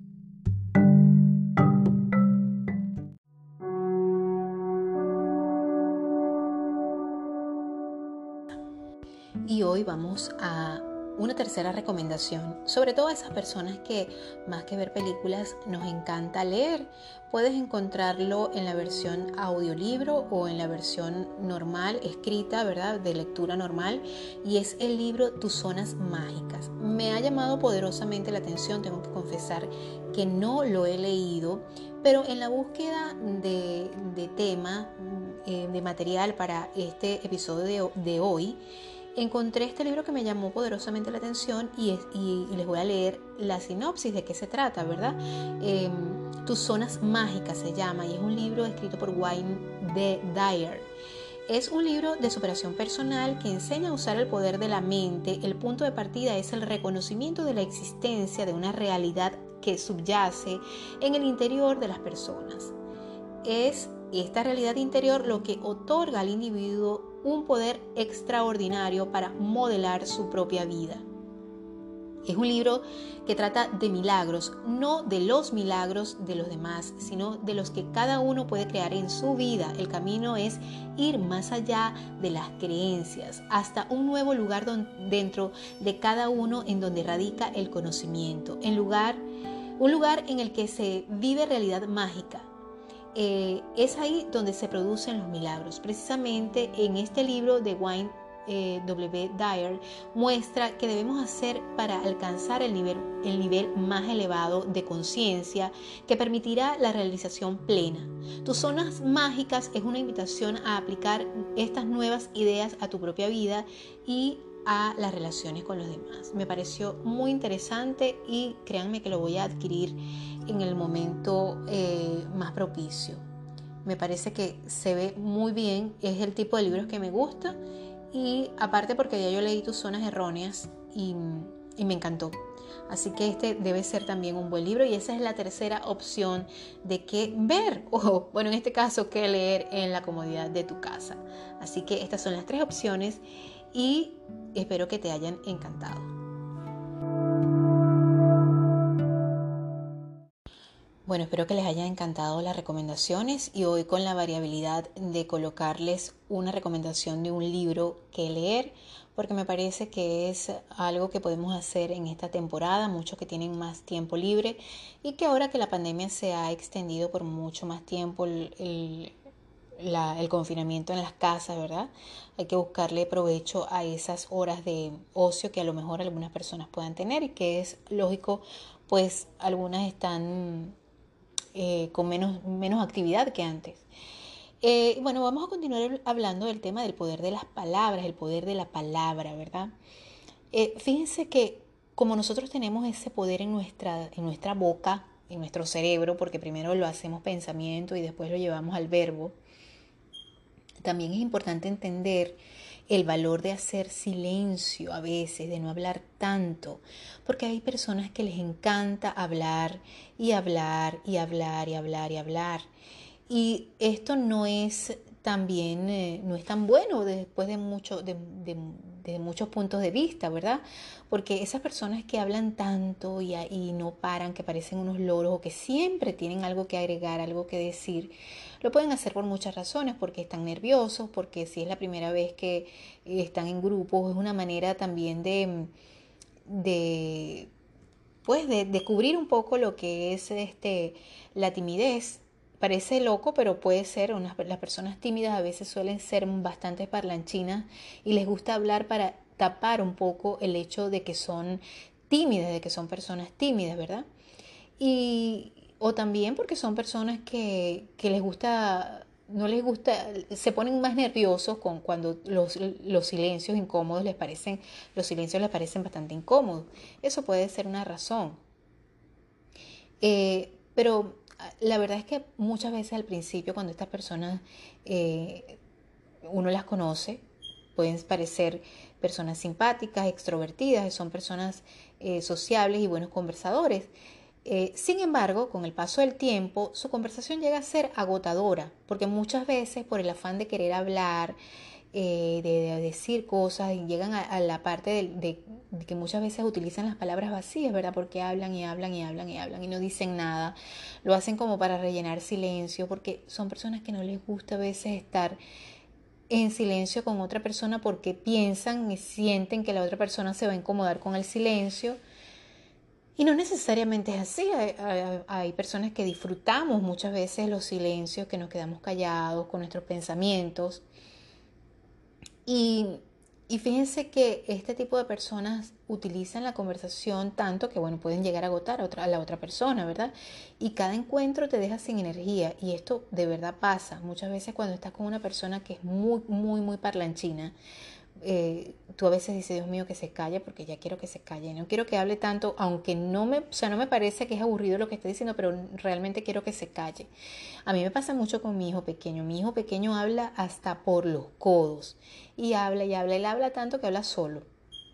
Y hoy vamos a una tercera recomendación, sobre todo a esas personas que más que ver películas nos encanta leer, puedes encontrarlo en la versión audiolibro o en la versión normal, escrita, ¿verdad? De lectura normal, y es el libro Tus Zonas Mágicas. Me ha llamado poderosamente la atención, tengo que confesar que no lo he leído, pero en la búsqueda de, tema, eh, de material para este episodio de, de hoy, encontré este libro que me llamó poderosamente la atención y, les voy a leer la sinopsis de qué se trata, ¿verdad? Em, Tus zonas mágicas se llama y es un libro escrito por Wayne de Dyer. Es un libro de superación personal que enseña a usar el poder de la mente. El punto de partida es el reconocimiento de la existencia de una realidad que subyace en el interior de las personas. Es esta realidad interior lo que otorga al individuo un poder extraordinario para modelar su propia vida. Es un libro que trata de milagros, no de los milagros de los demás, sino de los que cada uno puede crear en su vida. El camino es ir más allá de las creencias, hasta un nuevo lugar dentro de cada uno en donde radica el conocimiento, en lugar, un lugar en el que se vive realidad mágica, eh, es ahí donde se producen los milagros. Precisamente en este libro de Wayne eh, W. Dyer muestra que debemos hacer para alcanzar el nivel, el nivel más elevado de conciencia que permitirá la realización plena. Tus zonas mágicas es una invitación a aplicar estas nuevas ideas a tu propia vida y a las relaciones con los demás. Me pareció muy interesante y créanme que lo voy a adquirir en el momento eh, más propicio. Me parece que se ve muy bien, es el tipo de libros que me gusta y aparte porque ya yo leí tus zonas erróneas y, me encantó. Así que este debe ser también un buen libro y esa es la tercera opción de qué ver o bueno en este caso qué leer en la comodidad de tu casa. Así que estas son las tres opciones y espero que te hayan encantado. Bueno, espero que les hayan encantado las recomendaciones y hoy con la variabilidad de colocarles una recomendación de un libro que leer, porque me parece que es algo que podemos hacer en esta temporada, muchos que tienen más tiempo libre y que ahora que la pandemia se ha extendido por mucho más tiempo, el, confinamiento en las casas, ¿verdad? Hay que buscarle provecho a esas horas de ocio que a lo mejor algunas personas puedan tener y que es lógico, pues algunas están eh, con menos, menos actividad que antes. Eh, bueno, vamos a continuar hablando del tema del poder de las palabras, el poder de la palabra, ¿verdad? Eh, fíjense que como nosotros tenemos ese poder en nuestra, en nuestra boca, en nuestro cerebro, porque primero lo hacemos pensamiento y después lo llevamos al verbo, también es importante entender el valor de hacer silencio a veces, de no hablar tanto, porque hay personas que les encanta hablar y hablar y hablar y hablar y hablar. Y esto no es también, eh, no es tan bueno después de, de, muchos puntos de vista, ¿verdad? Porque esas personas que hablan tanto y, y no paran, que parecen unos loros o que siempre tienen algo que agregar, algo que decir, lo pueden hacer por muchas razones, porque están nerviosos, porque si es la primera vez que están en grupos, es una manera también de, de pues de, descubrir un poco lo que es este, la timidez. Parece loco, pero puede ser. las personas tímidas a veces suelen ser bastante parlanchinas y les gusta hablar para tapar un poco el hecho de que son tímidas, de que son personas tímidas, ¿verdad? Y o también porque son personas que, que les gusta no les gusta, se ponen más nerviosos con cuando los, los, silencios incómodos les parecen, los silencios les parecen bastante incómodos. Eso puede ser una razón. Eh, pero ah, la verdad es que muchas veces al principio, cuando estas personas eh, uno las conoce, pueden parecer personas simpáticas, extrovertidas, son personas eh, sociables y buenos conversadores. Eh, sin embargo, con el paso del tiempo, su conversación llega a ser agotadora, porque muchas veces por el afán de querer hablar, eh, de, decir cosas, llegan a, la parte de, que muchas veces utilizan las palabras vacías, ¿verdad? Porque hablan y hablan y hablan y hablan y no dicen nada. Lo hacen como para rellenar silencio, porque son personas que no les gusta a veces estar en silencio con otra persona porque piensan y sienten que la otra persona se va a incomodar con el silencio y no necesariamente es así. Hay, personas que disfrutamos muchas veces los silencios, que nos quedamos callados con nuestros pensamientos. Y, fíjense que este tipo de personas utilizan la conversación tanto que, bueno, pueden llegar a agotar a, otra, a la otra persona, ¿verdad? Y cada encuentro te deja sin energía. Y esto de verdad pasa muchas veces cuando estás con una persona que es muy, muy, muy parlanchina eh, tú a veces dices, Dios mío, que se calle porque ya quiero que se calle. No quiero que hable tanto, aunque no me, o sea, no me parece que es aburrido lo que está diciendo, pero realmente quiero que se calle. A mí me pasa mucho con mi hijo pequeño. Mi hijo pequeño habla hasta por los codos. Y habla y habla. Él habla tanto que habla solo.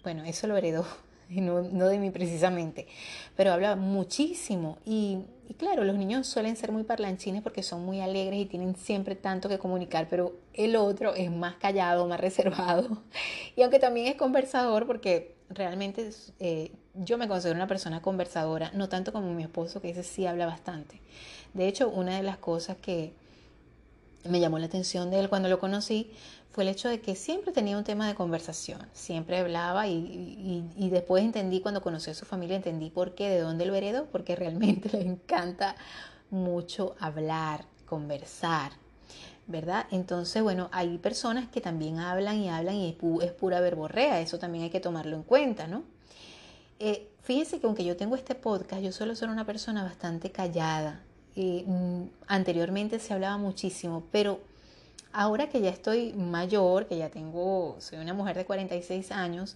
Bueno, eso lo heredó no, no de mí precisamente, pero habla muchísimo y, y, claro, los niños suelen ser muy parlanchines porque son muy alegres y tienen siempre tanto que comunicar, pero el otro es más callado, más reservado y aunque también es conversador porque realmente eh, yo me considero una persona conversadora, no tanto como mi esposo que ese sí habla bastante. De hecho, una de las cosas que me llamó la atención de él cuando lo conocí fue el hecho de que siempre tenía un tema de conversación, siempre hablaba y, después entendí, cuando conocí a su familia, entendí por qué, de dónde lo heredó, porque realmente le encanta mucho hablar, conversar, ¿verdad? Entonces, bueno, hay personas que también hablan y hablan y es, pura verborrea, eso también hay que tomarlo en cuenta, ¿no? Eh, fíjense que aunque yo tengo este podcast, yo suelo ser una persona bastante callada. Eh, mm, anteriormente se hablaba muchísimo, pero Ahora que ya estoy mayor, que ya tengo, soy una mujer de 46 años,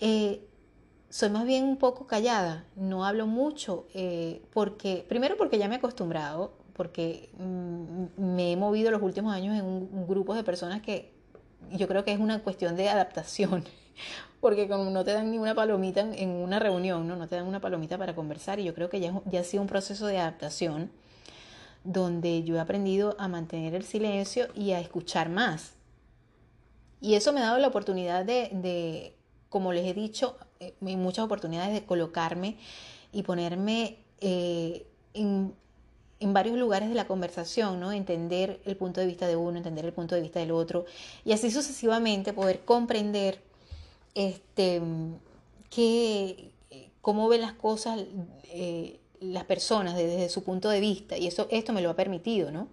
eh, soy más bien un poco callada, no hablo mucho, eh, porque, primero porque ya me he acostumbrado, porque mm, me he movido los últimos años en un, grupo de personas que yo creo que es una cuestión de adaptación, porque como no te dan ni una palomita en una reunión, ¿no? no te dan una palomita para conversar, y yo creo que ya, ya ha sido un proceso de adaptación donde yo he aprendido a mantener el silencio y a escuchar más. Y eso me ha dado la oportunidad de, como les he dicho, eh, en muchas oportunidades de colocarme y ponerme eh, en, varios lugares de la conversación, ¿no? Entender el punto de vista de uno, entender el punto de vista del otro, y así sucesivamente poder comprender este, que, cómo ven las cosas eh, las personas desde su punto de vista y eso esto me lo ha permitido, ¿no?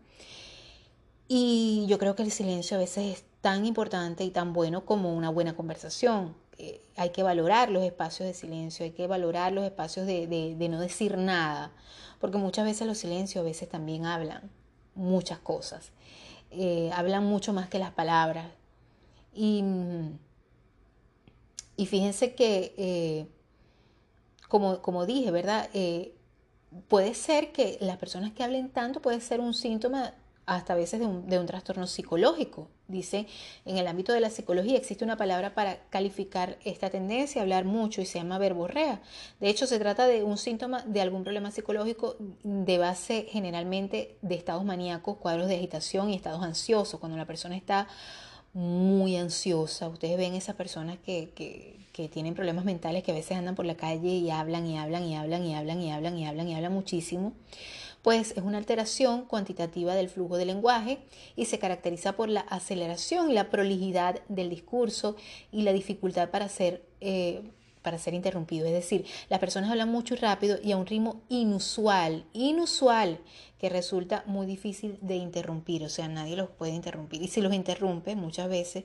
Y yo creo que el silencio a veces es tan importante y tan bueno como una buena conversación. Eh, hay que valorar los espacios de silencio, hay que valorar los espacios de, no decir nada, porque muchas veces los silencios a veces también hablan muchas cosas, eh, hablan mucho más que las palabras. Y, y fíjense que, eh, como, como, dije, ¿verdad? Puede ser que las personas que hablen tanto puede ser un síntoma hasta a veces de un, de un, trastorno psicológico. Dice, en el ámbito de la psicología existe una palabra para calificar esta tendencia a hablar mucho y se llama verborrea. De hecho, se trata de un síntoma de algún problema psicológico de base generalmente de estados maníacos, cuadros de agitación y estados ansiosos. Cuando la persona está muy ansiosa, ustedes ven esas personas que, que que tienen problemas mentales, que a veces andan por la calle y hablan y hablan y hablan y hablan y hablan y hablan y hablan muchísimo, pues es una alteración cuantitativa del flujo del lenguaje y se caracteriza por la aceleración y la prolijidad del discurso y la dificultad para ser, eh, para ser interrumpido. Es decir, las personas hablan mucho y rápido y a un ritmo inusual, inusual, que resulta muy difícil de interrumpir, o sea, nadie los puede interrumpir. Y si los interrumpe muchas veces,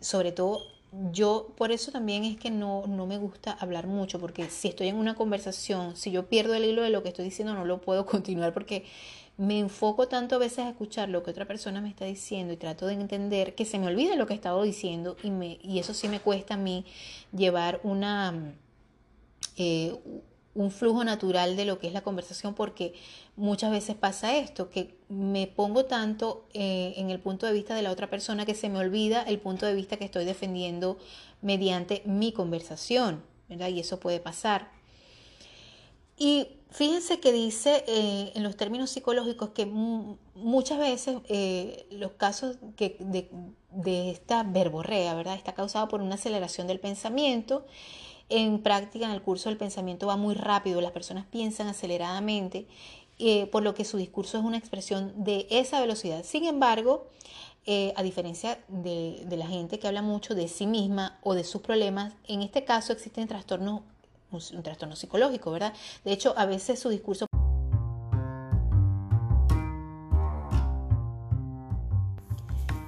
sobre todo yo por eso también es que no, no me gusta hablar mucho, porque si estoy en una conversación, si yo pierdo el hilo de lo que estoy diciendo, no lo puedo continuar porque me enfoco tanto a veces a escuchar lo que otra persona me está diciendo y trato de entender que se me olvida lo que he estado diciendo y, me, y eso sí me cuesta a mí llevar una, eh, un flujo natural de lo que es la conversación porque muchas veces pasa esto, que me pongo tanto eh, en el punto de vista de la otra persona que se me olvida el punto de vista que estoy defendiendo mediante mi conversación, ¿verdad? Y eso puede pasar. Y fíjense que dice eh, en los términos psicológicos que muchas veces eh, los casos que de, de, esta verborrea, ¿verdad? Está causado por una aceleración del pensamiento. En práctica, en el curso del pensamiento va muy rápido, las personas piensan aceleradamente, eh, por lo que su discurso es una expresión de esa velocidad. Sin embargo, a diferencia de, de la gente que habla mucho de sí misma o de sus problemas, en este caso existen trastornos un, trastorno psicológico, ¿verdad? De hecho, a veces su discurso...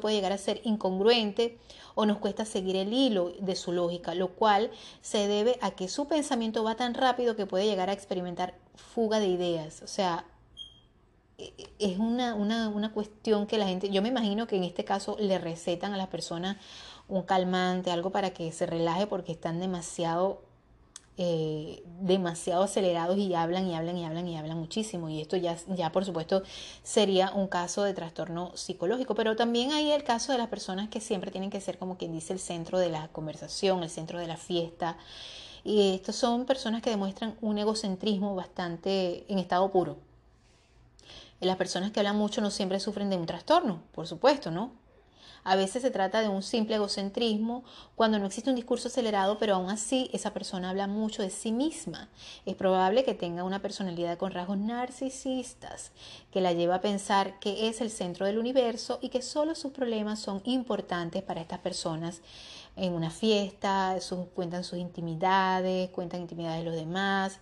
puede llegar a ser incongruente o nos cuesta seguir el hilo de su lógica, lo cual se debe a que su pensamiento va tan rápido que puede llegar a experimentar fuga de ideas. O sea, e, e, es una, una, una cuestión que la gente, yo me imagino que en este caso le recetan a las personas un calmante, algo para que se relaje porque están demasiado eh, demasiado acelerados y hablan y hablan y hablan y hablan muchísimo. Y esto ya, ya por supuesto sería un caso de trastorno psicológico. Pero también hay el caso de las personas que siempre tienen que ser como quien dice el centro de la conversación, el centro de la fiesta. Y estos son personas que demuestran un egocentrismo bastante en estado puro. las personas que hablan mucho no siempre sufren de un trastorno, por supuesto, ¿no? A veces se trata de un simple egocentrismo cuando no existe un discurso acelerado, pero aún así esa persona habla mucho de sí misma. Es probable que tenga una personalidad con rasgos narcisistas que la lleva a pensar que es el centro del universo y que solo sus problemas son importantes para estas personas en una fiesta, cuentan sus intimidades, cuentan intimidades de los demás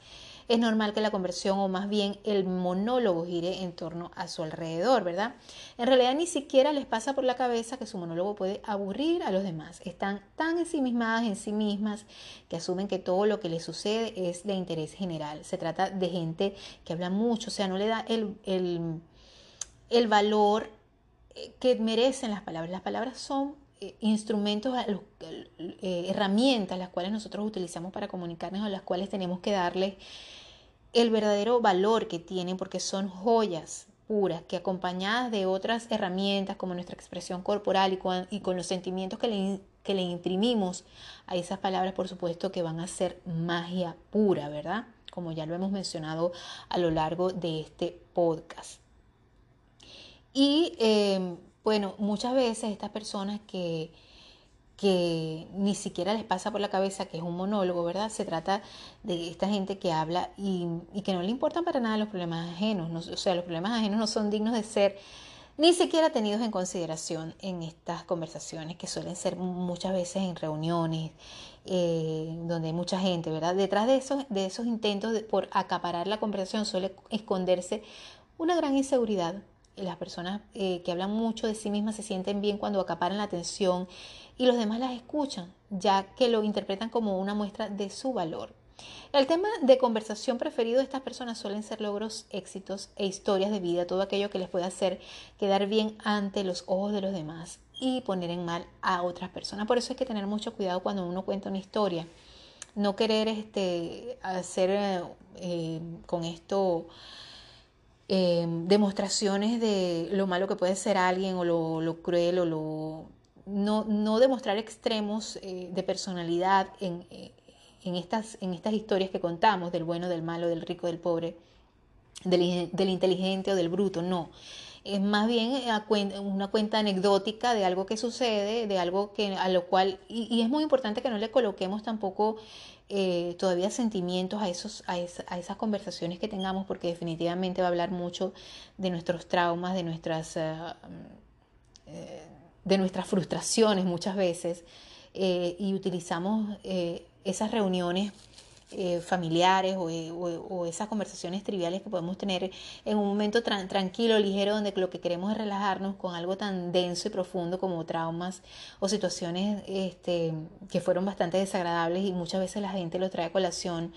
es normal que la conversión o más bien el monólogo gire en torno a su alrededor, ¿verdad? En realidad ni siquiera les pasa por la cabeza que su monólogo puede aburrir a los demás. Están tan ensimismadas en sí mismas que asumen que todo lo que les sucede es de interés general. Se trata de gente que habla mucho, o sea, no le da el, el, valor eh, que merecen las palabras. Las palabras son eh, instrumentos, eh, herramientas las cuales nosotros utilizamos para comunicarnos, a las cuales tenemos que darle el verdadero valor que tienen porque son joyas puras que acompañadas de otras herramientas como nuestra expresión corporal y con, los sentimientos que le, que le imprimimos a esas palabras, por supuesto que van a ser magia pura, ¿verdad? Como ya lo hemos mencionado a lo largo de este podcast. Y eh, bueno, muchas veces estas personas que, que ni siquiera les pasa por la cabeza que es un monólogo, ¿verdad? Se trata de esta gente que habla y, que no le importan para nada los problemas ajenos, o sea, los problemas ajenos no son dignos de ser ni siquiera tenidos en consideración en estas conversaciones que suelen ser muchas veces en reuniones eh, donde hay mucha gente, ¿verdad? Detrás de esos, de esos intentos por acaparar la conversación suele esconderse una gran inseguridad. Las personas eh, que hablan mucho de sí mismas se sienten bien cuando acaparan la atención y los demás las escuchan, ya que lo interpretan como una muestra de su valor. El tema de conversación preferido de estas personas suelen ser logros, éxitos e historias de vida, todo aquello que les puede hacer quedar bien ante los ojos de los demás y poner en mal a otras personas. Por eso hay que tener mucho cuidado cuando uno cuenta una historia. No querer este, hacer eh, con esto eh, demostraciones de lo malo que puede ser alguien o lo cruel o lo no, demostrar extremos eh, de personalidad eh, en, estas, en estas historias que contamos, del bueno, del malo, del rico, del pobre, del, inteligente o del bruto, no. es más bien una cuenta anecdótica de algo que sucede, de algo que a lo cual, y, es muy importante que no le coloquemos tampoco eh, todavía sentimientos a, esos, a, esas conversaciones que tengamos, porque definitivamente va a hablar mucho de nuestros traumas, de nuestras, eh, eh, de nuestras frustraciones muchas veces, y utilizamos esas reuniones eh, familiares eh, o, esas conversaciones triviales que podemos tener en un momento tranquilo, ligero, donde lo que queremos es relajarnos con algo tan denso y profundo como traumas o situaciones este, que fueron bastante desagradables y muchas veces la gente lo trae a colación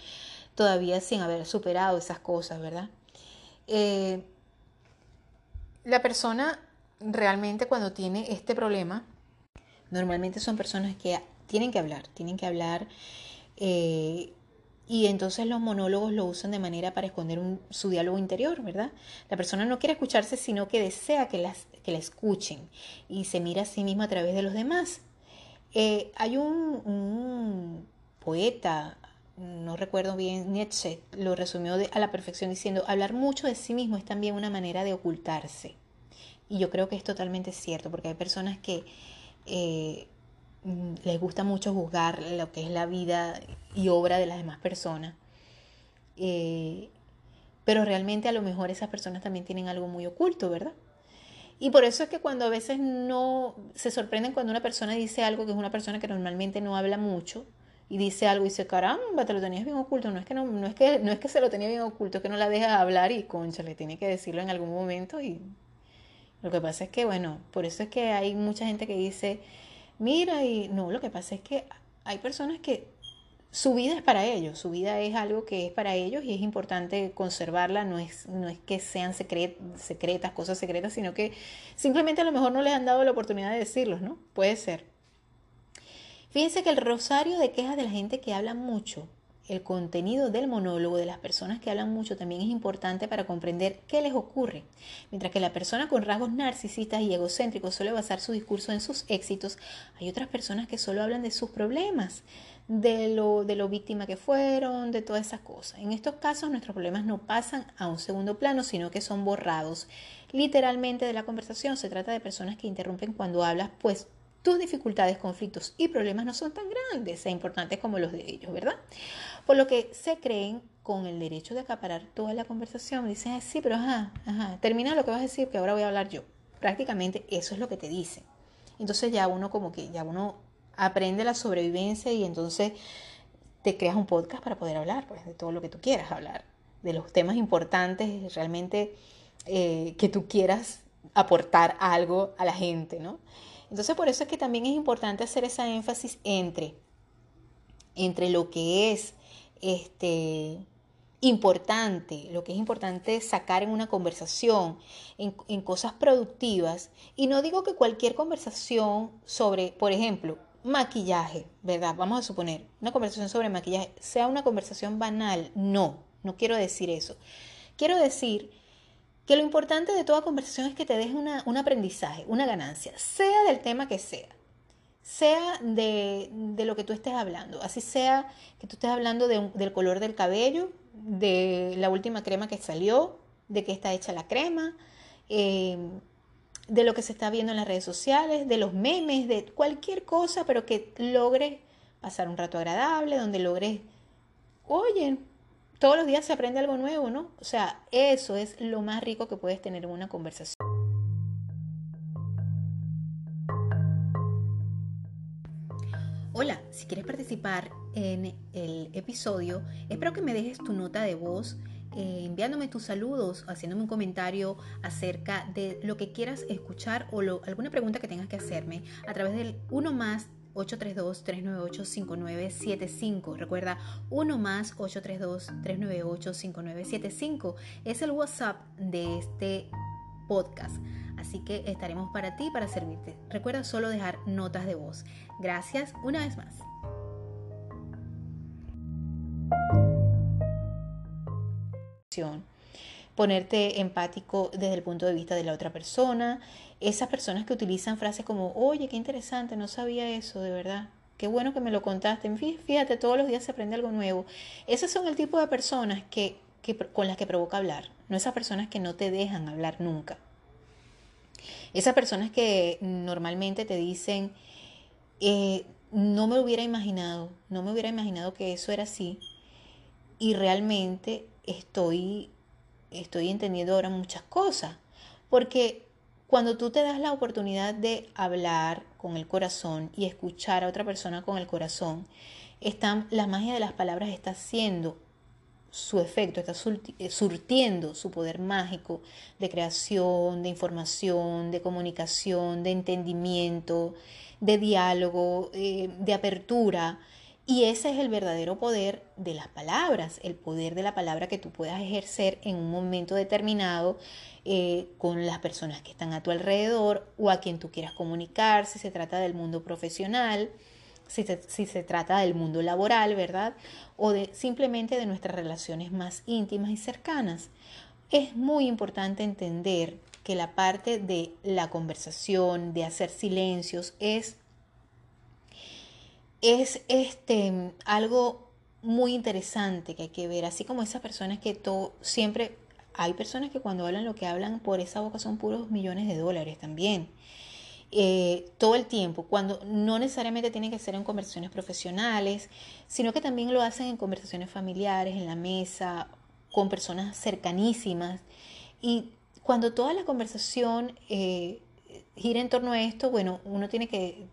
todavía sin haber superado esas cosas, ¿verdad? Eh, la persona realmente cuando tiene este problema, normalmente son personas que tienen que hablar, tienen que hablar y entonces los monólogos lo usan de manera para esconder su diálogo interior, ¿verdad? La persona no quiere escucharse, sino que desea que, las, que la escuchen y se mira a sí misma a través de los demás. Eh, hay un, poeta, no recuerdo bien, Nietzsche lo resumió a la perfección diciendo, hablar mucho de sí mismo es también una manera de ocultarse. Y yo creo que es totalmente cierto, porque hay personas que eh, Mm, les gusta mucho juzgar lo que es la vida y obra de las demás personas. Eh, pero realmente a lo mejor esas personas también tienen algo muy oculto, ¿verdad? Y por eso es que cuando a veces no se sorprenden cuando una persona dice algo que es una persona que normalmente no habla mucho y dice algo y dice, caramba, te lo tenías bien oculto. No es que no, es que no es que se lo tenía bien oculto, es que no la deja hablar y concha, le tiene que decirlo en algún momento y lo que pasa es que bueno, por eso es que hay mucha gente que dice, mira, y no, lo que pasa es que hay personas que su vida es para ellos, su vida es algo que es para ellos y es importante conservarla, no es, no es que sean secretas, cosas secretas, sino que simplemente a lo mejor no les han dado la oportunidad de decirlos, ¿no? Puede ser. Fíjense que el rosario de quejas de la gente que habla mucho el contenido del monólogo de las personas que hablan mucho también es importante para comprender qué les ocurre. Mientras que la persona con rasgos narcisistas y egocéntricos suele basar su discurso en sus éxitos, hay otras personas que solo hablan de sus problemas, de lo, de lo víctima que fueron, de todas esas cosas. En estos casos nuestros problemas no pasan a un segundo plano, sino que son borrados literalmente de la conversación. Se trata de personas que interrumpen cuando hablas, pues tus dificultades, conflictos y problemas no son tan grandes e importantes como los de ellos, ¿verdad? Por lo que se creen con el derecho de acaparar toda la conversación. Dicen, sí, pero ajá, ajá, termina lo que vas a decir, que ahora voy a hablar yo. Prácticamente eso es lo que te dicen. Entonces ya uno como que, ya uno aprende la sobrevivencia y entonces te creas un podcast para poder hablar, pues, de todo lo que tú quieras hablar, de los temas importantes realmente eh, que tú quieras aportar algo a la gente, ¿no? Entonces por eso es que también es importante hacer esa énfasis entre, entre lo que es este, importante, lo que es importante sacar en una conversación, en, en, cosas productivas. Y no digo que cualquier conversación sobre, por ejemplo, maquillaje, ¿verdad? Vamos a suponer, una conversación sobre maquillaje sea una conversación banal. No, no quiero decir eso. Quiero decir que lo importante de toda conversación es que te deje un aprendizaje, una ganancia, sea del tema que sea, sea de, lo que tú estés hablando, así sea que tú estés hablando del color del cabello, de la última crema que salió, de qué está hecha la crema, eh, de lo que se está viendo en las redes sociales, de los memes, de cualquier cosa, pero que logres pasar un rato agradable, donde logres, oye, todos los días se aprende algo nuevo, ¿no? O sea, eso es lo más rico que puedes tener en una conversación. Hola, si quieres participar en el episodio, espero que me dejes tu nota de voz eh, enviándome tus saludos, haciéndome un comentario acerca de lo que quieras escuchar o alguna pregunta que tengas que hacerme a través del 1 más 832-398-5975. Recuerda, 1 más 832-398-5975 es el WhatsApp de este podcast. Así que estaremos para ti, para servirte. Recuerda solo dejar notas de voz. Gracias una vez más. Ponerte empático desde el punto de vista de la otra persona. Esas personas que utilizan frases como, oye, qué interesante, no sabía eso, de verdad. Qué bueno que me lo contaste. Fíjate, todos los días se aprende algo nuevo. Esas son el tipo de personas que, con las que provoca hablar, no esas personas que no te dejan hablar nunca. Esas personas que normalmente te dicen, eh, no me hubiera imaginado, no me hubiera imaginado que eso era así. Y realmente estoy, estoy entendiendo ahora muchas cosas. Porque cuando tú te das la oportunidad de hablar con el corazón y escuchar a otra persona con el corazón, están, la magia de las palabras está haciendo su efecto, está eh, surtiendo su poder mágico de creación, de información, de comunicación, de entendimiento, de diálogo, eh, de apertura. Y ese es el verdadero poder de las palabras, el poder de la palabra que tú puedas ejercer en un momento determinado eh, con las personas que están a tu alrededor o a quien tú quieras comunicar, si se trata del mundo profesional, si se, trata del mundo laboral, ¿verdad? O simplemente de nuestras relaciones más íntimas y cercanas. Es muy importante entender que la parte de la conversación, de hacer silencios, es, es este, algo muy interesante que hay que ver, así como esas personas que todo, siempre, hay personas que cuando hablan lo que hablan por esa boca son puros millones de dólares también. Eh, todo el tiempo, cuando no necesariamente tiene que ser en conversaciones profesionales, sino que también lo hacen en conversaciones familiares, en la mesa, con personas cercanísimas. Y cuando toda la conversación eh, gira en torno a esto, bueno, uno tiene que,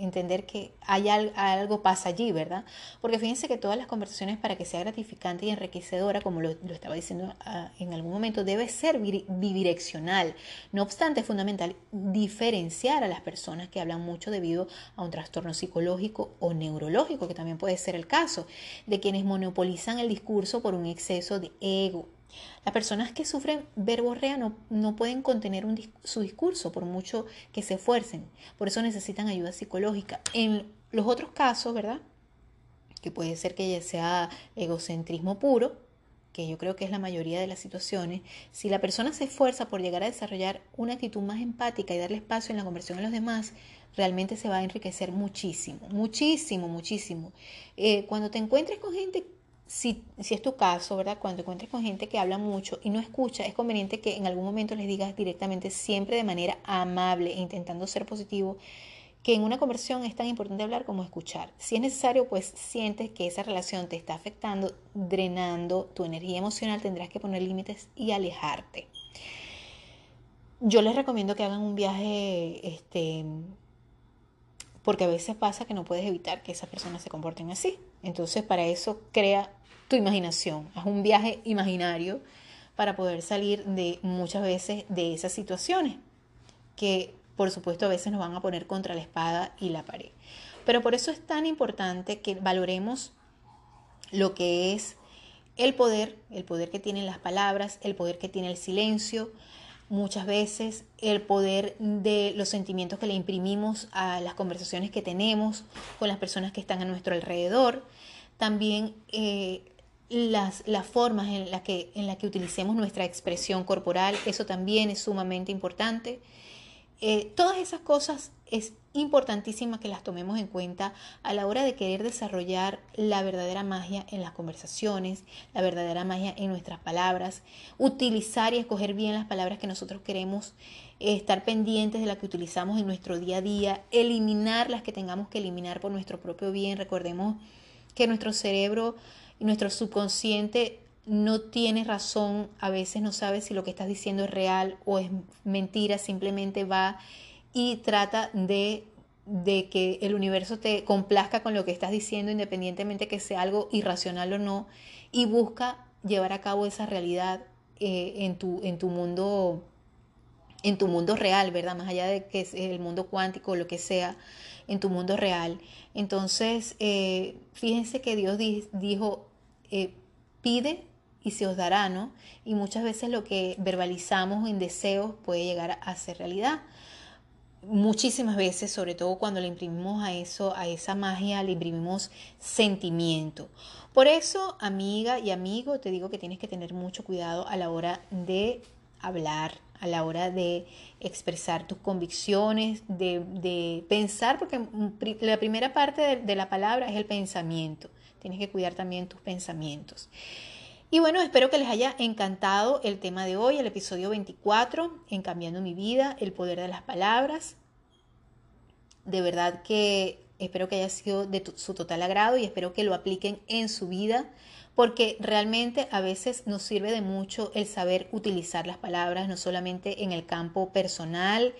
entender que hay algo, pasa allí, ¿verdad? Porque fíjense que todas las conversaciones para que sea gratificante y enriquecedora, como lo, estaba diciendo ah, en algún momento, debe ser bidireccional. No obstante, es fundamental diferenciar a las personas que hablan mucho debido a un trastorno psicológico o neurológico, que también puede ser el caso, de quienes monopolizan el discurso por un exceso de ego, las personas que sufren verborrea no, no pueden contener su discurso por mucho que se esfuercen. Por eso necesitan ayuda psicológica. En los otros casos, ¿verdad? Que puede ser que sea egocentrismo puro, que yo creo que es la mayoría de las situaciones, si la persona se esfuerza por llegar a desarrollar una actitud más empática y darle espacio en la conversión a los demás, realmente se va a enriquecer muchísimo, muchísimo, muchísimo. Eh, cuando te encuentres con gente si, es tu caso, ¿verdad? Cuando te encuentres con gente que habla mucho y no escucha, es conveniente que en algún momento les digas directamente, siempre de manera amable e intentando ser positivo, que en una conversión es tan importante hablar como escuchar. Si es necesario, pues sientes que esa relación te está afectando, drenando tu energía emocional, tendrás que poner límites y alejarte. Yo les recomiendo que hagan un viaje, este, porque a veces pasa que no puedes evitar que esas personas se comporten así. Entonces, para eso crea tu imaginación, haz un viaje imaginario para poder salir de muchas veces de esas situaciones que por supuesto a veces nos van a poner contra la espada y la pared. Pero por eso es tan importante que valoremos lo que es el poder, el poder que tienen las palabras, el poder que tiene el silencio, muchas veces el poder de los sentimientos que le imprimimos a las conversaciones que tenemos con las personas que están a nuestro alrededor, también eh, las, las, formas en las que, en la que utilicemos nuestra expresión corporal, eso también es sumamente importante. Eh, todas esas cosas es importantísima que las tomemos en cuenta a la hora de querer desarrollar la verdadera magia en las conversaciones, la verdadera magia en nuestras palabras, utilizar y escoger bien las palabras que nosotros queremos, eh, estar pendientes de las que utilizamos en nuestro día a día, eliminar las que tengamos que eliminar por nuestro propio bien. Recordemos que nuestro cerebro y nuestro subconsciente no tiene razón, a veces no sabe si lo que estás diciendo es real o es mentira, simplemente va y trata de, de que el universo te complazca con lo que estás diciendo, independientemente que sea algo irracional o no, y busca llevar a cabo esa realidad eh, en, tu, en tu mundo en tu mundo real, ¿verdad? Más allá de que es el mundo cuántico o lo que sea, en tu mundo real. Entonces, eh, fíjense que Dios dijo, eh, pide y se os dará, ¿no? Y muchas veces lo que verbalizamos en deseos puede llegar a ser realidad. Muchísimas veces, sobre todo cuando le imprimimos a eso, a esa magia, le imprimimos sentimiento. Por eso, amiga y amigo, te digo que tienes que tener mucho cuidado a la hora de hablar, a la hora de expresar tus convicciones, de, pensar, porque la primera parte de la palabra es el pensamiento. Tienes que cuidar también tus pensamientos. Y bueno, espero que les haya encantado el tema de hoy, el episodio 24, en Cambiando mi vida, el poder de las palabras. De verdad que espero que haya sido de su total agrado y espero que lo apliquen en su vida porque realmente a veces nos sirve de mucho el saber utilizar las palabras, no solamente en el campo personal,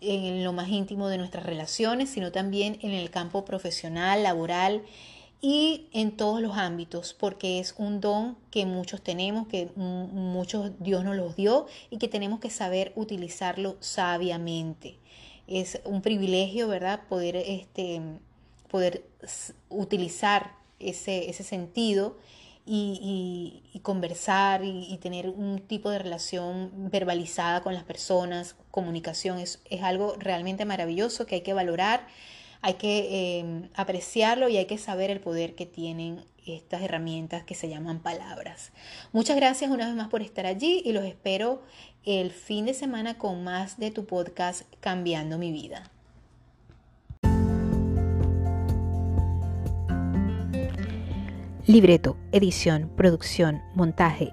en lo más íntimo de nuestras relaciones, sino también en el campo profesional, laboral y en todos los ámbitos, porque es un don que muchos tenemos, que muchos Dios nos los dio y que tenemos que saber utilizarlo sabiamente. Es un privilegio, ¿verdad? Poder, este, poder utilizar ese, ese sentido y, conversar y, tener un tipo de relación verbalizada con las personas, comunicación, es, es algo realmente maravilloso que hay que valorar, hay que eh, apreciarlo y hay que saber el poder que tienen estas herramientas que se llaman palabras. Muchas gracias una vez más por estar allí y los espero el fin de semana con más de tu podcast Cambiando mi vida. Libreto, edición, producción, montaje